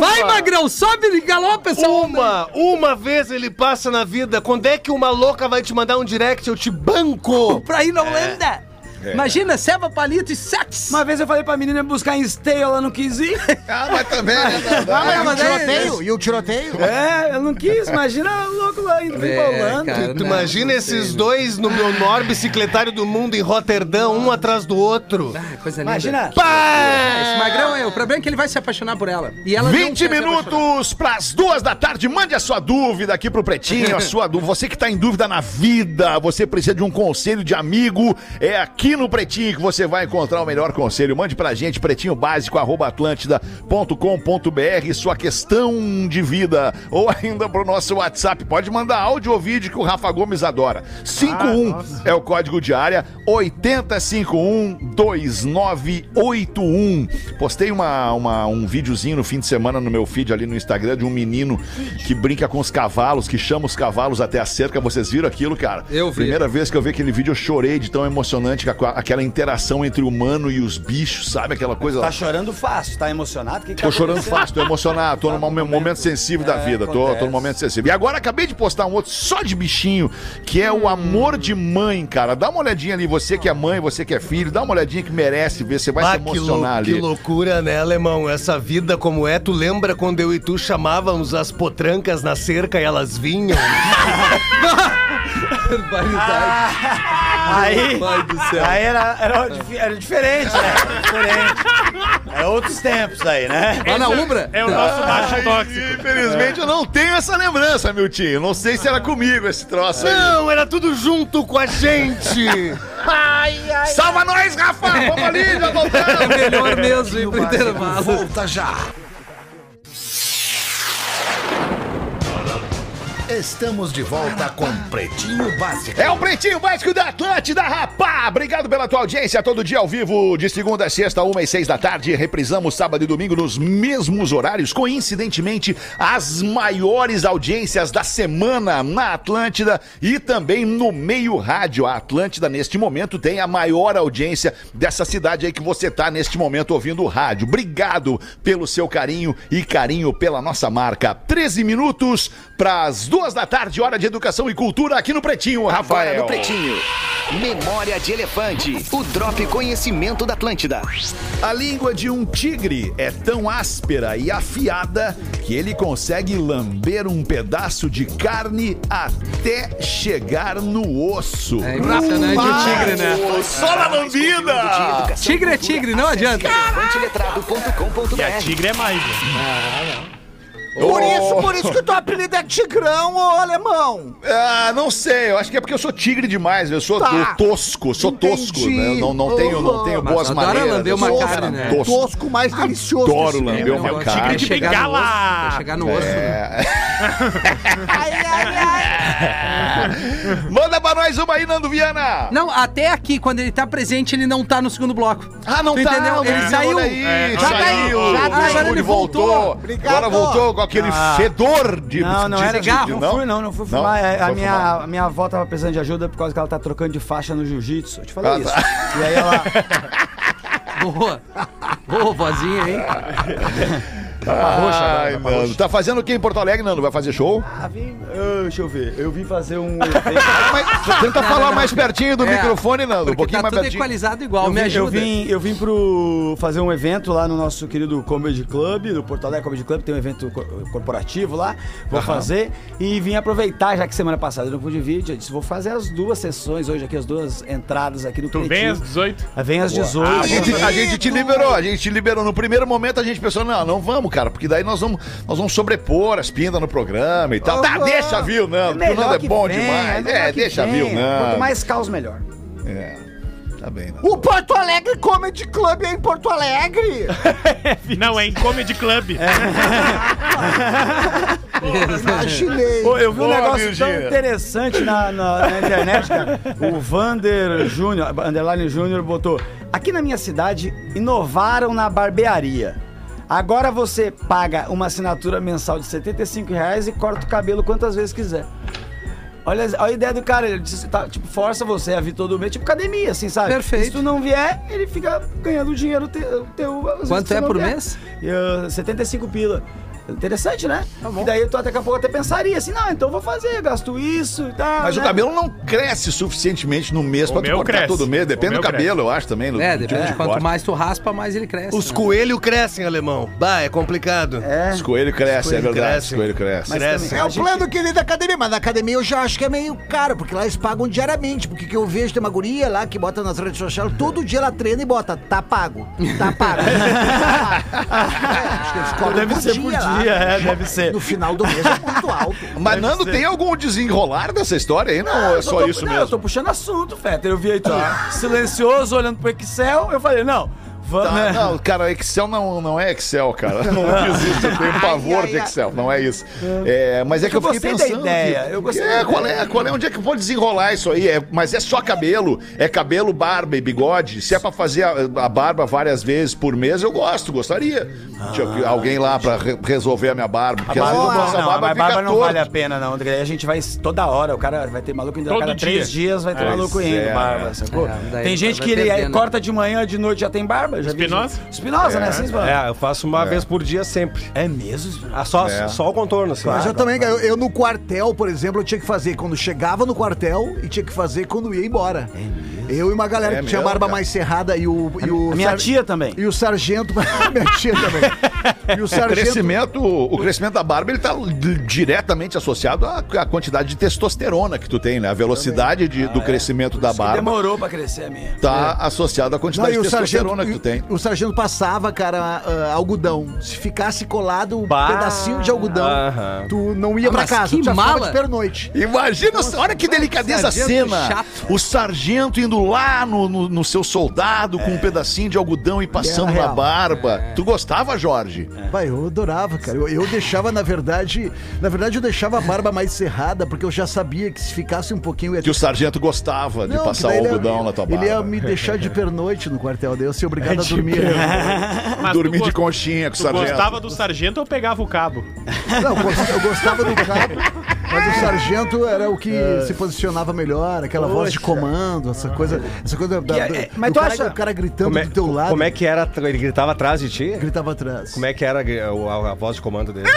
Vai, Magrão, sobe e galopa essa onda. Uma, uma vez ele passa na vida. Quando é que uma louca vai te mandar um direct? Eu te banco! Pra ir na Holanda. Imagina, ceva, palito e sexo. Uma vez eu falei pra menina buscar em esteio, ela não quis ir. Ah, mas também, né? Ah, mas mas o é- tiroteio? E o tiroteio? É, eu não quis. Imagina o louco lá indo É, cara. Tu Não, imagina não esses dois no meu maior bicicletário do mundo em Roterdã, um atrás do outro. Ah, coisa linda. Imagina. Ah, Esse magrão é o problema é que ele vai se apaixonar por ela. E ela não 20 quer se apaixonar. minutos pras duas da tarde. Mande a sua dúvida aqui pro Pretinho, a sua dúvida. Você que tá em dúvida na vida, você precisa de um conselho de amigo, é aqui no Pretinho que você vai encontrar o melhor conselho. Mande pra gente, pretinho básico, arroba atlântida.com.br, sua questão de vida. Ou ainda pro nosso WhatsApp. Pode mandar áudio ou vídeo que o Rafa Gomes adora. 51 é o código de área, 80512981. Postei uma, uma- um videozinho no fim de semana no meu feed ali no Instagram de um menino que brinca com os cavalos, que chama os cavalos até a cerca. Vocês viram aquilo, cara? Eu vi. Primeira vez que eu vi aquele vídeo, eu chorei de tão emocionante com a- aquela interação entre o humano e os bichos, sabe? Aquela coisa Tá lá. chorando fácil, tá emocionado? Que que Tô tá chorando fácil, tô emocionado, tô num momento, momento sensível da É, vida, tô, tô num momento sensível. E agora acabei de postar um outro só de bichinho, que é o amor de mãe, cara. Dá uma olhadinha ali, você que é mãe, você que é filho, dá uma olhadinha que merece ver, você vai Ah, se que, lou- emocionar que ali. loucura, né, alemão? Essa vida como é. Tu lembra quando eu e tu chamávamos as potrancas na cerca e elas vinham? Barbaridade. Aí, Pai do céu. aí era, era, era diferente, né? Era diferente. Era outros tempos aí, né? Lá na Umbra? É o nosso macho Ai, tóxico. Infelizmente eu não tenho essa lembrança, meu tio. Não sei se era comigo esse troço aí. Não, era tudo junto com a gente. Salva nós, Rafa! Vamos ali, já voltamos! É melhor mesmo ir pro intervalo. Volta já. Estamos de volta com Pretinho Básico. É o Pretinho Básico da Atlântida, rapá! Obrigado pela tua audiência, todo dia ao vivo, de segunda a sexta, uma e seis da tarde. Reprisamos sábado e domingo nos mesmos horários. Coincidentemente, as maiores audiências da semana na Atlântida e também no meio rádio. A Atlântida, neste momento, tem a maior audiência dessa cidade aí que você tá neste momento ouvindo o rádio. Obrigado pelo seu carinho e carinho pela nossa marca. 13 minutos para as duas da tarde, hora de educação e cultura aqui no Pretinho, Agora Rafael. no Pretinho. Memória de Elefante. O Drop Conhecimento da Atlântida. A língua de um tigre é tão áspera e afiada que ele consegue lamber um pedaço de carne até chegar no osso. É impressionante o tigre, né? Só na lambida! Tigre é tigre, não adianta. E a tigre é mais. né? Por isso, por isso que o teu apelido é Tigrão, ô alemão. Ah, não sei, eu acho que é porque eu sou tigre demais, eu sou Tá. eu tosco, sou Entendi. tosco, né? não, não tenho, não tenho Mas boas adora maneiras. lamber eu uma sou um carne, né? Tosco. Tosco mais delicioso. Adoro desse lamber mundo. uma Eu carne. tigre de chegar no bengala. osso, chegar no osso. né? Ai, ai, ai. Manda pra nós uma aí, Nando Viana! Não, até aqui, quando ele tá presente, ele não tá no segundo bloco. Ah, não Tu tá, entendeu? Ele né? saiu. Olha aí, É, já tá aí, saiu, já tá aí. Agora ele voltou. voltou. Obrigado. Agora voltou com aquele Ah. fedor de Não, não de era cigarro. Não fui, não, não fui Não? fumar. É, a, minha, fumar. a minha avó tava precisando de ajuda por causa que ela tá trocando de faixa no jiu-jitsu. Eu te falei Ah, isso. tá. E aí ela. Boa. Boa, vozinha, hein? roxa, Ai, tapa Nando. roxa. Tá fazendo o que em Porto Alegre, Nando? Vai fazer show? Ah, vim, ah, deixa eu ver. Eu vim fazer um. Mas tenta falar mais pertinho do É, microfone, Nando. Um pouquinho tá mais tudo pertinho. equalizado igual, Eu me vim, eu, ajuda. vim, eu vim pro fazer um evento lá no nosso querido Comedy Club, do Porto Alegre Comedy Club, tem um evento co- corporativo lá, vou fazer e vim aproveitar, já que semana passada eu não pude vir, eu disse, vou fazer as duas sessões hoje aqui, as duas entradas aqui no Tu vem às 18. Ah, Vem às 18. A gente, a gente te liberou, a gente te liberou. No primeiro momento a gente pensou, não, não vamos, cara, porque daí nós vamos, nós vamos sobrepor as pintas no programa e tal. Tá, Aham. deixa, viu, Nando? porque o Nando é bom venha, demais. É, deixa, viu, Nando? Quanto mais caos, melhor. É, tá bem, Nando. O Porto Alegre Comedy Club é em Porto Alegre. Não, é em Comedy Club. Imaginei. Pô, eu vi um negócio tão interessante na, na- na internet, cara. O Vander Júnior, Underline Júnior, botou: Aqui na minha cidade, inovaram na barbearia. Agora você paga uma assinatura mensal de 75 reais e corta o cabelo quantas vezes quiser. Olha, olha a ideia do cara, ele disse, tá, tipo, força você a vir todo mês, tipo academia, assim, sabe? Perfeito. Se tu não vier, ele fica ganhando dinheiro teu. teu Quanto é por vier. mês? E, uh, 75 pila. Interessante, né? Tá bom. E daí tu daqui a pouco até pensaria assim, não, então eu vou fazer, gasto isso e tal. Mas né? o cabelo não cresce suficientemente no mês O pra tu cortar cresce. todo mês. Depende do cabelo, eu acho também. É, do tipo depende de quanto corte. mais tu raspa, mais ele cresce. Os né? coelhos crescem, alemão. Bah, é complicado. É. Os coelhos crescem, é coelhos verdade. crescem. Os coelhos crescem. Mas Cresce. também, É o gente- plano que ele da academia, mas na academia eu já acho que é meio caro, porque lá eles pagam diariamente. Porque que eu vejo tem uma guria lá que bota nas redes sociais, todo dia ela treina e bota, tá pago, tá pago. é, acho que eles cobram Deve por ser dia por lá. Dia, é, deve ser. No final do mês é muito alto. Mas, Nando, tem algum desenrolar dessa história aí? Não, é eu só tô- isso não, mesmo. Eu tô puxando assunto, Fetter. Eu vi aí tu silencioso olhando pro Excel, eu falei, não, vamos, Tá, né? Não, cara, Excel não, não é Excel, cara. Não existe, eu tenho pavor ai, de ai. Excel, não é isso. É, mas é que eu, Eu fiquei pensando. ideia, que- eu gostei é, da qual ideia. é, qual é, onde é que pode desenrolar isso aí? É, mas é só cabelo, é cabelo, barba e bigode. Se é pra fazer a, a barba várias vezes por mês, eu gosto, gostaria. Tinha que- alguém lá pra re- resolver a minha barba, porque às vezes a Barba, nossa não, barba mas fica barba não torta. vale a pena, não. André. A gente vai toda hora, o cara vai ter maluco indo a Todo cada dia. três dias, vai ter É, maluco indo, é. barba, sacou? É, tem gente que corta de manhã, de noite já tem barba. Já vi Espinosa? gente- Espinosa, né? Assim, Espinosa? É, eu faço uma vez por dia sempre. É mesmo? Espinosa? Ah, só, É. só o contorno, assim. Mas eu também, eu, eu no quartel, por exemplo, eu tinha que fazer quando chegava no quartel e tinha que fazer quando ia embora. Eu e uma galera É que tinha mesmo, barba cara? mais cerrada e o. E o minha sar- tia também. E o sargento. minha tia também. E o O sargento... crescimento, o crescimento da barba ele tá diretamente associado à, à quantidade de testosterona que tu tem, né? A velocidade de- do crescimento da barba Demorou pra crescer a minha. tá associada à Não, quantidade e de o sargento, testosterona que tu tem. o sargento passava, cara, ah, algodão. Se ficasse colado um Bah. pedacinho de algodão, Aham. tu não ia Ah, pra mas casa, que tu já ficava mala. de pernoite. Imagina, olha que delicadeza a sargento cena. chato. O sargento indo lá no, no, no seu soldado com um pedacinho de algodão e passando Guerra na real. barba. Tu gostava, Jorge? Pai, eu adorava, cara. Eu, eu deixava, na verdade, na verdade, eu deixava a barba mais cerrada, porque eu já sabia que se ficasse um pouquinho... eu ia Que o sargento gostava de Não, passar daí o ele ia- algodão na tua barba. Ele ia me deixar de pernoite no quartel, daí eu ser obrigado a dormir. Mas Dormir de gost- conchinha com o Tu sargento. gostava do sargento ou pegava o cabo? Não, eu eu gostava do cabo, mas o sargento era o que se posicionava melhor, aquela voz de comando, essa coisa, essa coisa da, Que é- é- mas do tu cara, acha- o cara gritando Como é, do teu lado, como é que era? Ele gritava atrás de ti? gritava atrás. Como é que era a, a voz de comando dele?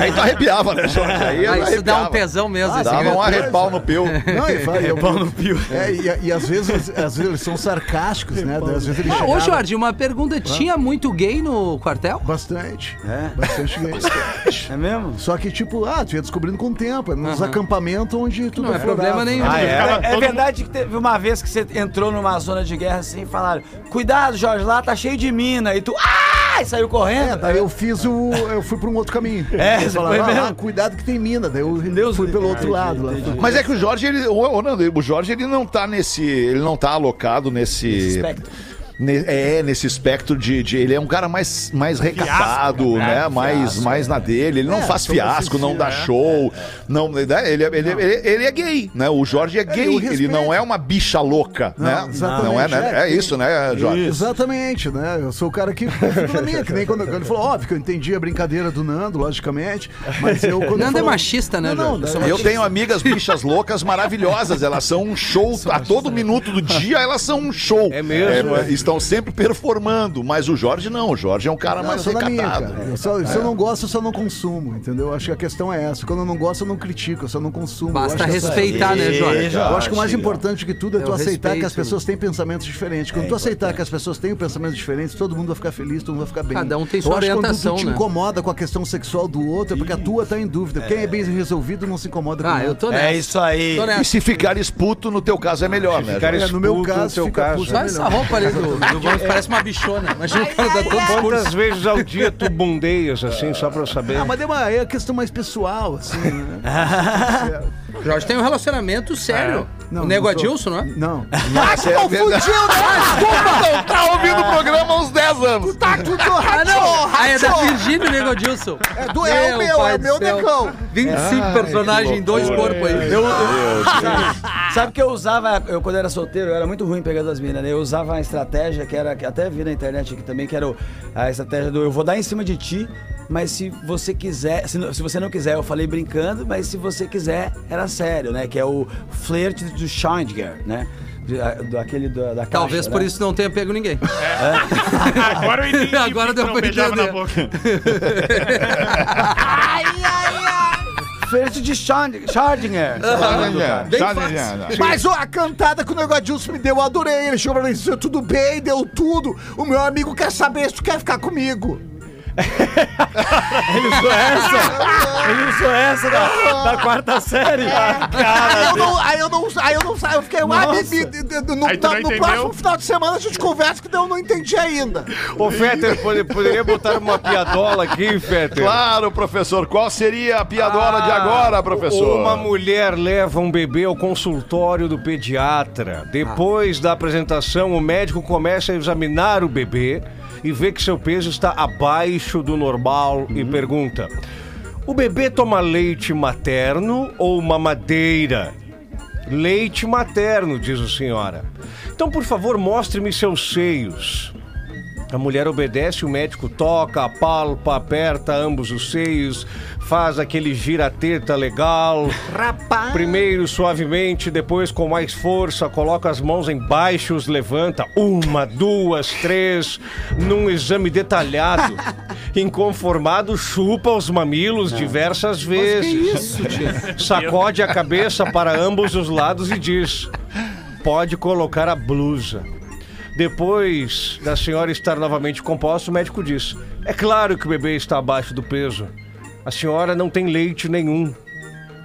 Aí tu arrepiava, né, Jorge? Aí Ah, isso dá um arrepiava. tesão mesmo. Ah, esse Dava grito. um arrepau no peu. Não, e vai, eu, no pio. É, e, e às vezes, às vezes eles são sarcásticos, né? Às vezes eles Ah, chegavam- Ô, Jorge, uma pergunta. Tinha muito gay no quartel? Bastante. É? Bastante gay. É mesmo? Só que, tipo, ah, tu ia descobrindo com o tempo. É nos acampamentos onde tudo Não é problema nenhum. Ah, é? Ficava É, todo verdade que teve uma vez que você entrou numa zona de guerra assim e falaram: Cuidado, Jorge, lá tá cheio de mina. E tu, ah! E saiu correndo. É, daí eu fiz o. Eu fui pra um outro caminho. É, Eles você falaram, foi ah, mesmo? cuidado que tem mina. Daí eu Deus fui me pelo livre. outro lado. lá. Mas é que o Jorge, ele, ô, Nando, o Jorge, ele não tá nesse, ele não tá alocado nesse... espectro. Ne- É, nesse espectro de, de- Ele é um cara mais, mais recatado, Fiasco, né? né? mais, mais na dele. Ele não É, faz fiasco, não dá show. Não, né? ele, é- ele, ele, ele é gay, né? O Jorge é gay. eu ele não é uma bicha louca, Não, né? exatamente, Não é, né? é, É isso, né, Jorge? Exatamente, né? Eu sou o cara que fica minha, que nem quando, quando ele falou, óbvio que eu entendi a brincadeira do Nando, logicamente. Mas eu quando Nando é falou- machista, né, Não, não, Jorge? daí- Eu tenho amigas bichas loucas maravilhosas. Elas são um show. A todo minuto do dia, elas são um show. É mesmo, é. Estão sempre performando. Mas o Jorge não. O Jorge é um cara Não, eu mais sou na minha, recatado. cara. Eu só- Se eu não gosto, eu só não consumo, entendeu? Acho que a questão é essa. Quando eu não gosto, eu não critico, eu só não consumo. Basta Eu acho essa- respeitar, né, Jorge? Eu acho que o mais importante que tudo é tu Eu aceitar que as respeito. pessoas têm pensamentos diferentes. Quando tu aceitar que as pessoas têm pensamentos diferentes, todo mundo vai ficar feliz, todo mundo vai ficar bem. Cada um tem Eu sua acho que orientação, quando tu te né? incomoda com a questão sexual do outro, é porque a tua tá em dúvida. Quem é bem resolvido não se incomoda com Ah, o eu tô nessa. É isso aí. Tô E se ficar esputo, no teu caso é melhor, né? É, no meu caso, teu fica caso. puto, Só é essa roupa ali do, do Gomes parece uma bichona. Imagina o cara dá todo discurso. Quantas vezes ao dia tu bundeias, assim, só pra eu saber? Ah, mas é uma é questão mais pessoal, assim, né? Jorge tem um relacionamento sério. Não, o Nego não Adilson, não é? Não. Nossa, é verdade. Não tá ouvindo o programa há uns 10 anos. Tá tudo Ah, não! Ah, é da Virgínia, o Nego Adilson. É do- é o meu, é o meu negão. 25 personagens em dois corpos aí. Eu, sabe que eu usava, eu quando era solteiro, eu era muito ruim pegando as minas, né? Eu usava uma estratégia que era, que até vi na internet aqui também, que era a estratégia do eu vou dar em cima de ti, mas se você quiser, se, se você não quiser, eu falei brincando, mas se você quiser, era sério, né? Que é o flirt do Schneider, né? De- a- do, aquele do- da caixa, Talvez por né? isso não tenha pego ninguém. Agora eu entendi. Agora deu pra entender. na boca. Flirt de Schneider. Schneider. Bem fácil. Mas ó, a cantada que o Nego Adilson me deu, eu adorei. Ele chegou pra mim e disse, tudo bem, deu tudo. O meu amigo quer saber se tu quer ficar comigo. Ele usou essa? Ele usou essa da, da quarta série? aí, eu não, aí eu não, aí eu não, eu fiquei, ah, de- de- no, no entendeu? próximo final de semana a gente conversa que eu não entendi ainda. Ô, Fetter, pode- poderia botar uma piadola aqui, Fetter? Claro, professor. Qual seria a piadola de Ah, agora, professor? Uma mulher leva um bebê ao consultório do pediatra. Depois da apresentação, o médico começa a examinar o bebê e vê que seu peso está abaixo do normal e pergunta: O bebê toma leite materno ou mamadeira? Leite materno, diz a senhora. Então, por favor, mostre-me seus seios. A mulher obedece, o médico toca, apalpa, aperta ambos os seios, faz aquele gira-teta legal. Rapaz. Primeiro suavemente, depois com mais força, coloca as mãos embaixo, os levanta. Uma, duas, três, num exame detalhado. Inconformado, chupa os mamilos diversas vezes. Sacode a cabeça para ambos os lados e diz: Pode colocar a blusa. Depois da senhora estar novamente composta, o médico disse: É claro que o bebê está abaixo do peso. A senhora não tem leite nenhum.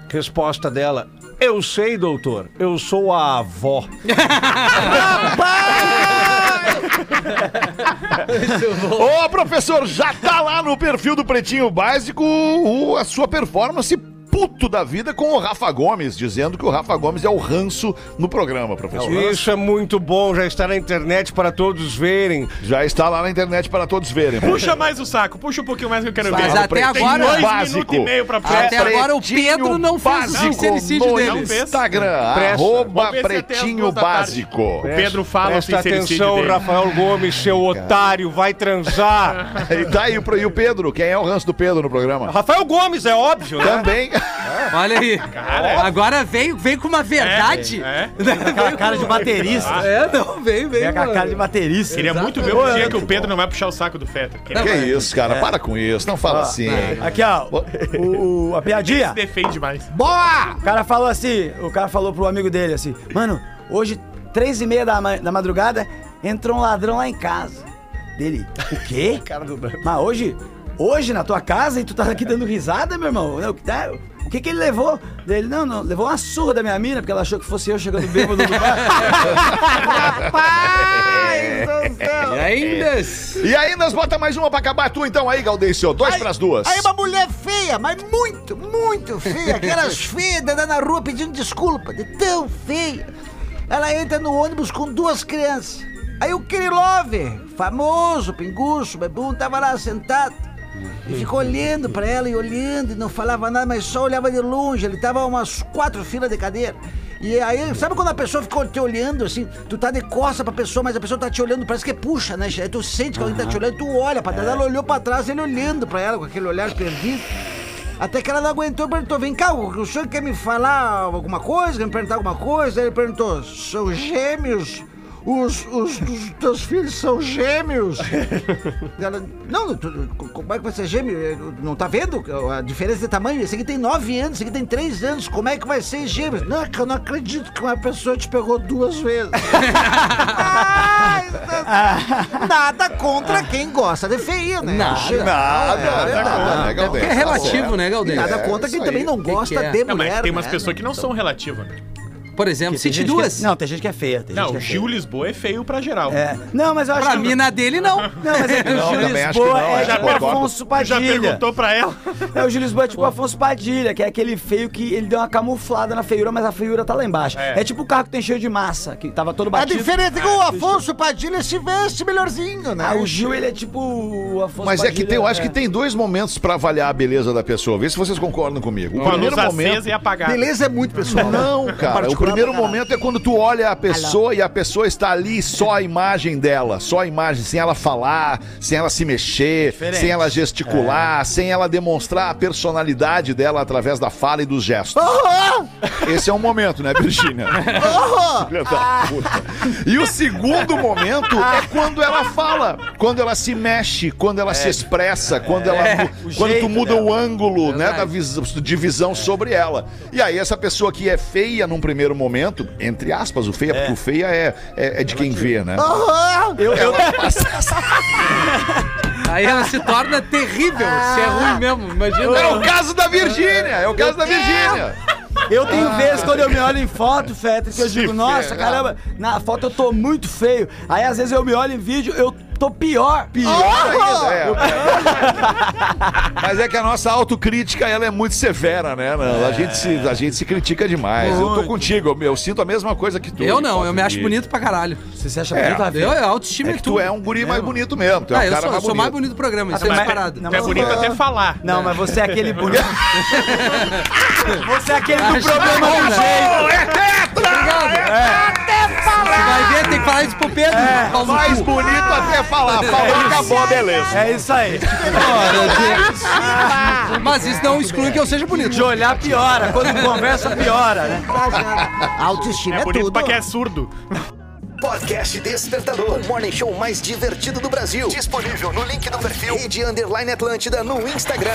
Resposta dela: Eu sei, doutor. Eu sou a avó. Ô, professor, já tá lá no perfil do Pretinho Básico o- a sua performance puto da vida com o Rafa Gomes, dizendo que o Rafa Gomes é o ranço no programa, professor. Isso é muito bom, já está na internet para todos verem. Já está lá na internet para todos verem. Puxa mais o saco, puxa um pouquinho mais que eu quero Mas ver. até Tem agora- dois Básico. e meio pra Até agora o Pedro não fez o sincericídio dele. Instagram, Presta. arroba até Pretinho. Básico. O Pedro fala o Presta sincericídio atenção, dele. Rafael Gomes, seu otário, vai transar. E tá aí pro- e o Pedro, quem é o ranço do Pedro no programa? Rafael Gomes, é óbvio, né? Também. Olha aí. Agora veio, veio com uma verdade. É, Aquela cara de baterista. É, não, veio, veio. É com a cara de baterista. Queria muito ver o dia que o Pedro não vai puxar o saco do Feta. Que isso, cara? Para com isso, não fala assim. Aqui, ó. O, o- a piadinha. se defende mais. Boa! O cara falou assim, o cara falou pro amigo dele assim, mano, hoje, três e meia da, ma- da madrugada, entrou um ladrão lá em casa. Dele, o quê? cara do Mas hoje, hoje na tua casa e tu tá aqui dando risada, meu irmão? Não, que tá- O que que ele levou? Dele, não, não, levou uma surra da minha mina, porque ela achou que fosse eu chegando bêbado no bar. Rapaz do céu! E ainda. E aí, nós bota mais uma pra acabar tu então aí, Gaudêncio. Dois pras duas. Aí uma mulher feia, mas muito, muito feia. Aquelas feias andando na rua pedindo desculpa, de tão feia. Ela entra no ônibus com duas crianças. Aí o Kirilov, famoso, pinguço, bebum, tava lá sentado. E ficou olhando pra ela e olhando e não falava nada, mas só olhava de longe. Ele tava umas quatro filas de cadeira. E aí, sabe quando a pessoa ficou te olhando assim? Tu tá de costa pra pessoa, mas a pessoa tá te olhando, parece que puxa, né? Aí tu sente que alguém tá te olhando, tu olha pra trás. Ela olhou pra trás, ele olhando pra ela com aquele olhar perdido. Até que ela não aguentou e perguntou: Vem cá, o senhor quer me falar alguma coisa? Quer me perguntar alguma coisa? Aí ele perguntou: São gêmeos? Os, os, os teus filhos são gêmeos? ela: Não, tu- como é que vai ser gêmeo? Não tá vendo a diferença de tamanho? Esse aqui tem nove anos, esse aqui tem três anos. Como é que vai ser gêmeos? Não, é que eu não acredito que uma pessoa te pegou duas vezes. Ai, nada contra quem gosta de feia, né? Nada. Che- Nada, É, nada, nada. né, É Gaudêncio? porque é relativo, né, Galdês? nada É, contra quem também não gosta que é? de Não, mulher. mas tem umas né? pessoas que não são relativas. né? Por exemplo, Tem City gente que- duas. Não, tem gente que é feia. Tem Não, gente o que é Gil feia. Lisboa é feio pra geral. É. Não, mas eu acho Pra que. mina dele, não. Não, mas é que o Não, Gil também acho que Lisboa não, é acho tipo concordo. Afonso Já Padilha. perguntou pra ela? É, o Gil Lisboa é tipo o Afonso Padilha, que é aquele feio que ele deu uma camuflada na feiura, mas a feiura tá lá embaixo. É, É. tipo o carro que tem cheio de massa, que tava todo É batido. diferente que o Afonso Padilha se veste melhorzinho, né? Ah, o Gil, ele é tipo o Afonso Mas é que Padilha, tem, eu acho que tem dois momentos pra avaliar a beleza da pessoa. Vê se vocês concordam comigo. O Com a luz primeiro momento. acesa e apagada. Beleza é muito pessoal. né? Não, cara. O particular primeiro momento é quando tu olha a pessoa e a pessoa está ali só a imagem dela, só a imagem, sem ela falar, sem ela se mexer, Diferente. sem ela gesticular, sem ela demonstrar a personalidade dela através da fala e dos gestos. Esse é um momento, né, Virgínia? Filha da puta. E o segundo momento é quando ela fala, quando ela se mexe, quando ela se expressa, quando ela mu- o quando tu muda dela. o ângulo, né, da visão, de visão sobre ela. E aí essa pessoa que é feia num primeiro momento, entre aspas, o feia, porque o feia é, é, é de quem vê, né? Eu, eu, Aí ela se torna terrível. Se é ruim mesmo, imagina. É o caso da Virgínia, é o caso da Virgínia. eu tenho vezes quando eu me olho em foto, Fetter, que eu digo, nossa, caramba, na foto eu tô muito feio. Aí às vezes eu me olho em vídeo, eu tô pior. Pior ainda, é. Mas é que a nossa autocrítica, ela é muito severa, né? A, gente se, a gente se critica demais. Eu tô Muito. contigo, eu, eu sinto a mesma coisa que tu. Eu não, eu me acho bonito pra caralho. Você se acha É. bonito, Rafinha? Eu, autoestima É é que tudo. tu é um guri mais bonito mesmo. Tu é Ah, um eu cara sou, mais sou mais bonito. do programa, isso Ah, é mas- disparado. não, Tu é bonito até falar. Não, mas você é aquele bonito. você é aquele do programa bom, do né? jeito. Obrigado. Você vai ver, tem que falar isso pro Pedro. No Mais cu. bonito até falar. Falou, acabou, beleza. É isso aí. Mas isso não exclui que eu seja bonito. De olhar piora. Quando conversa, piora, né? Autoestima é, É bonito tudo. pra quem é surdo. Podcast Despertador, o morning show mais divertido do Brasil. Disponível no link do perfil e de Underline Atlântida no Instagram.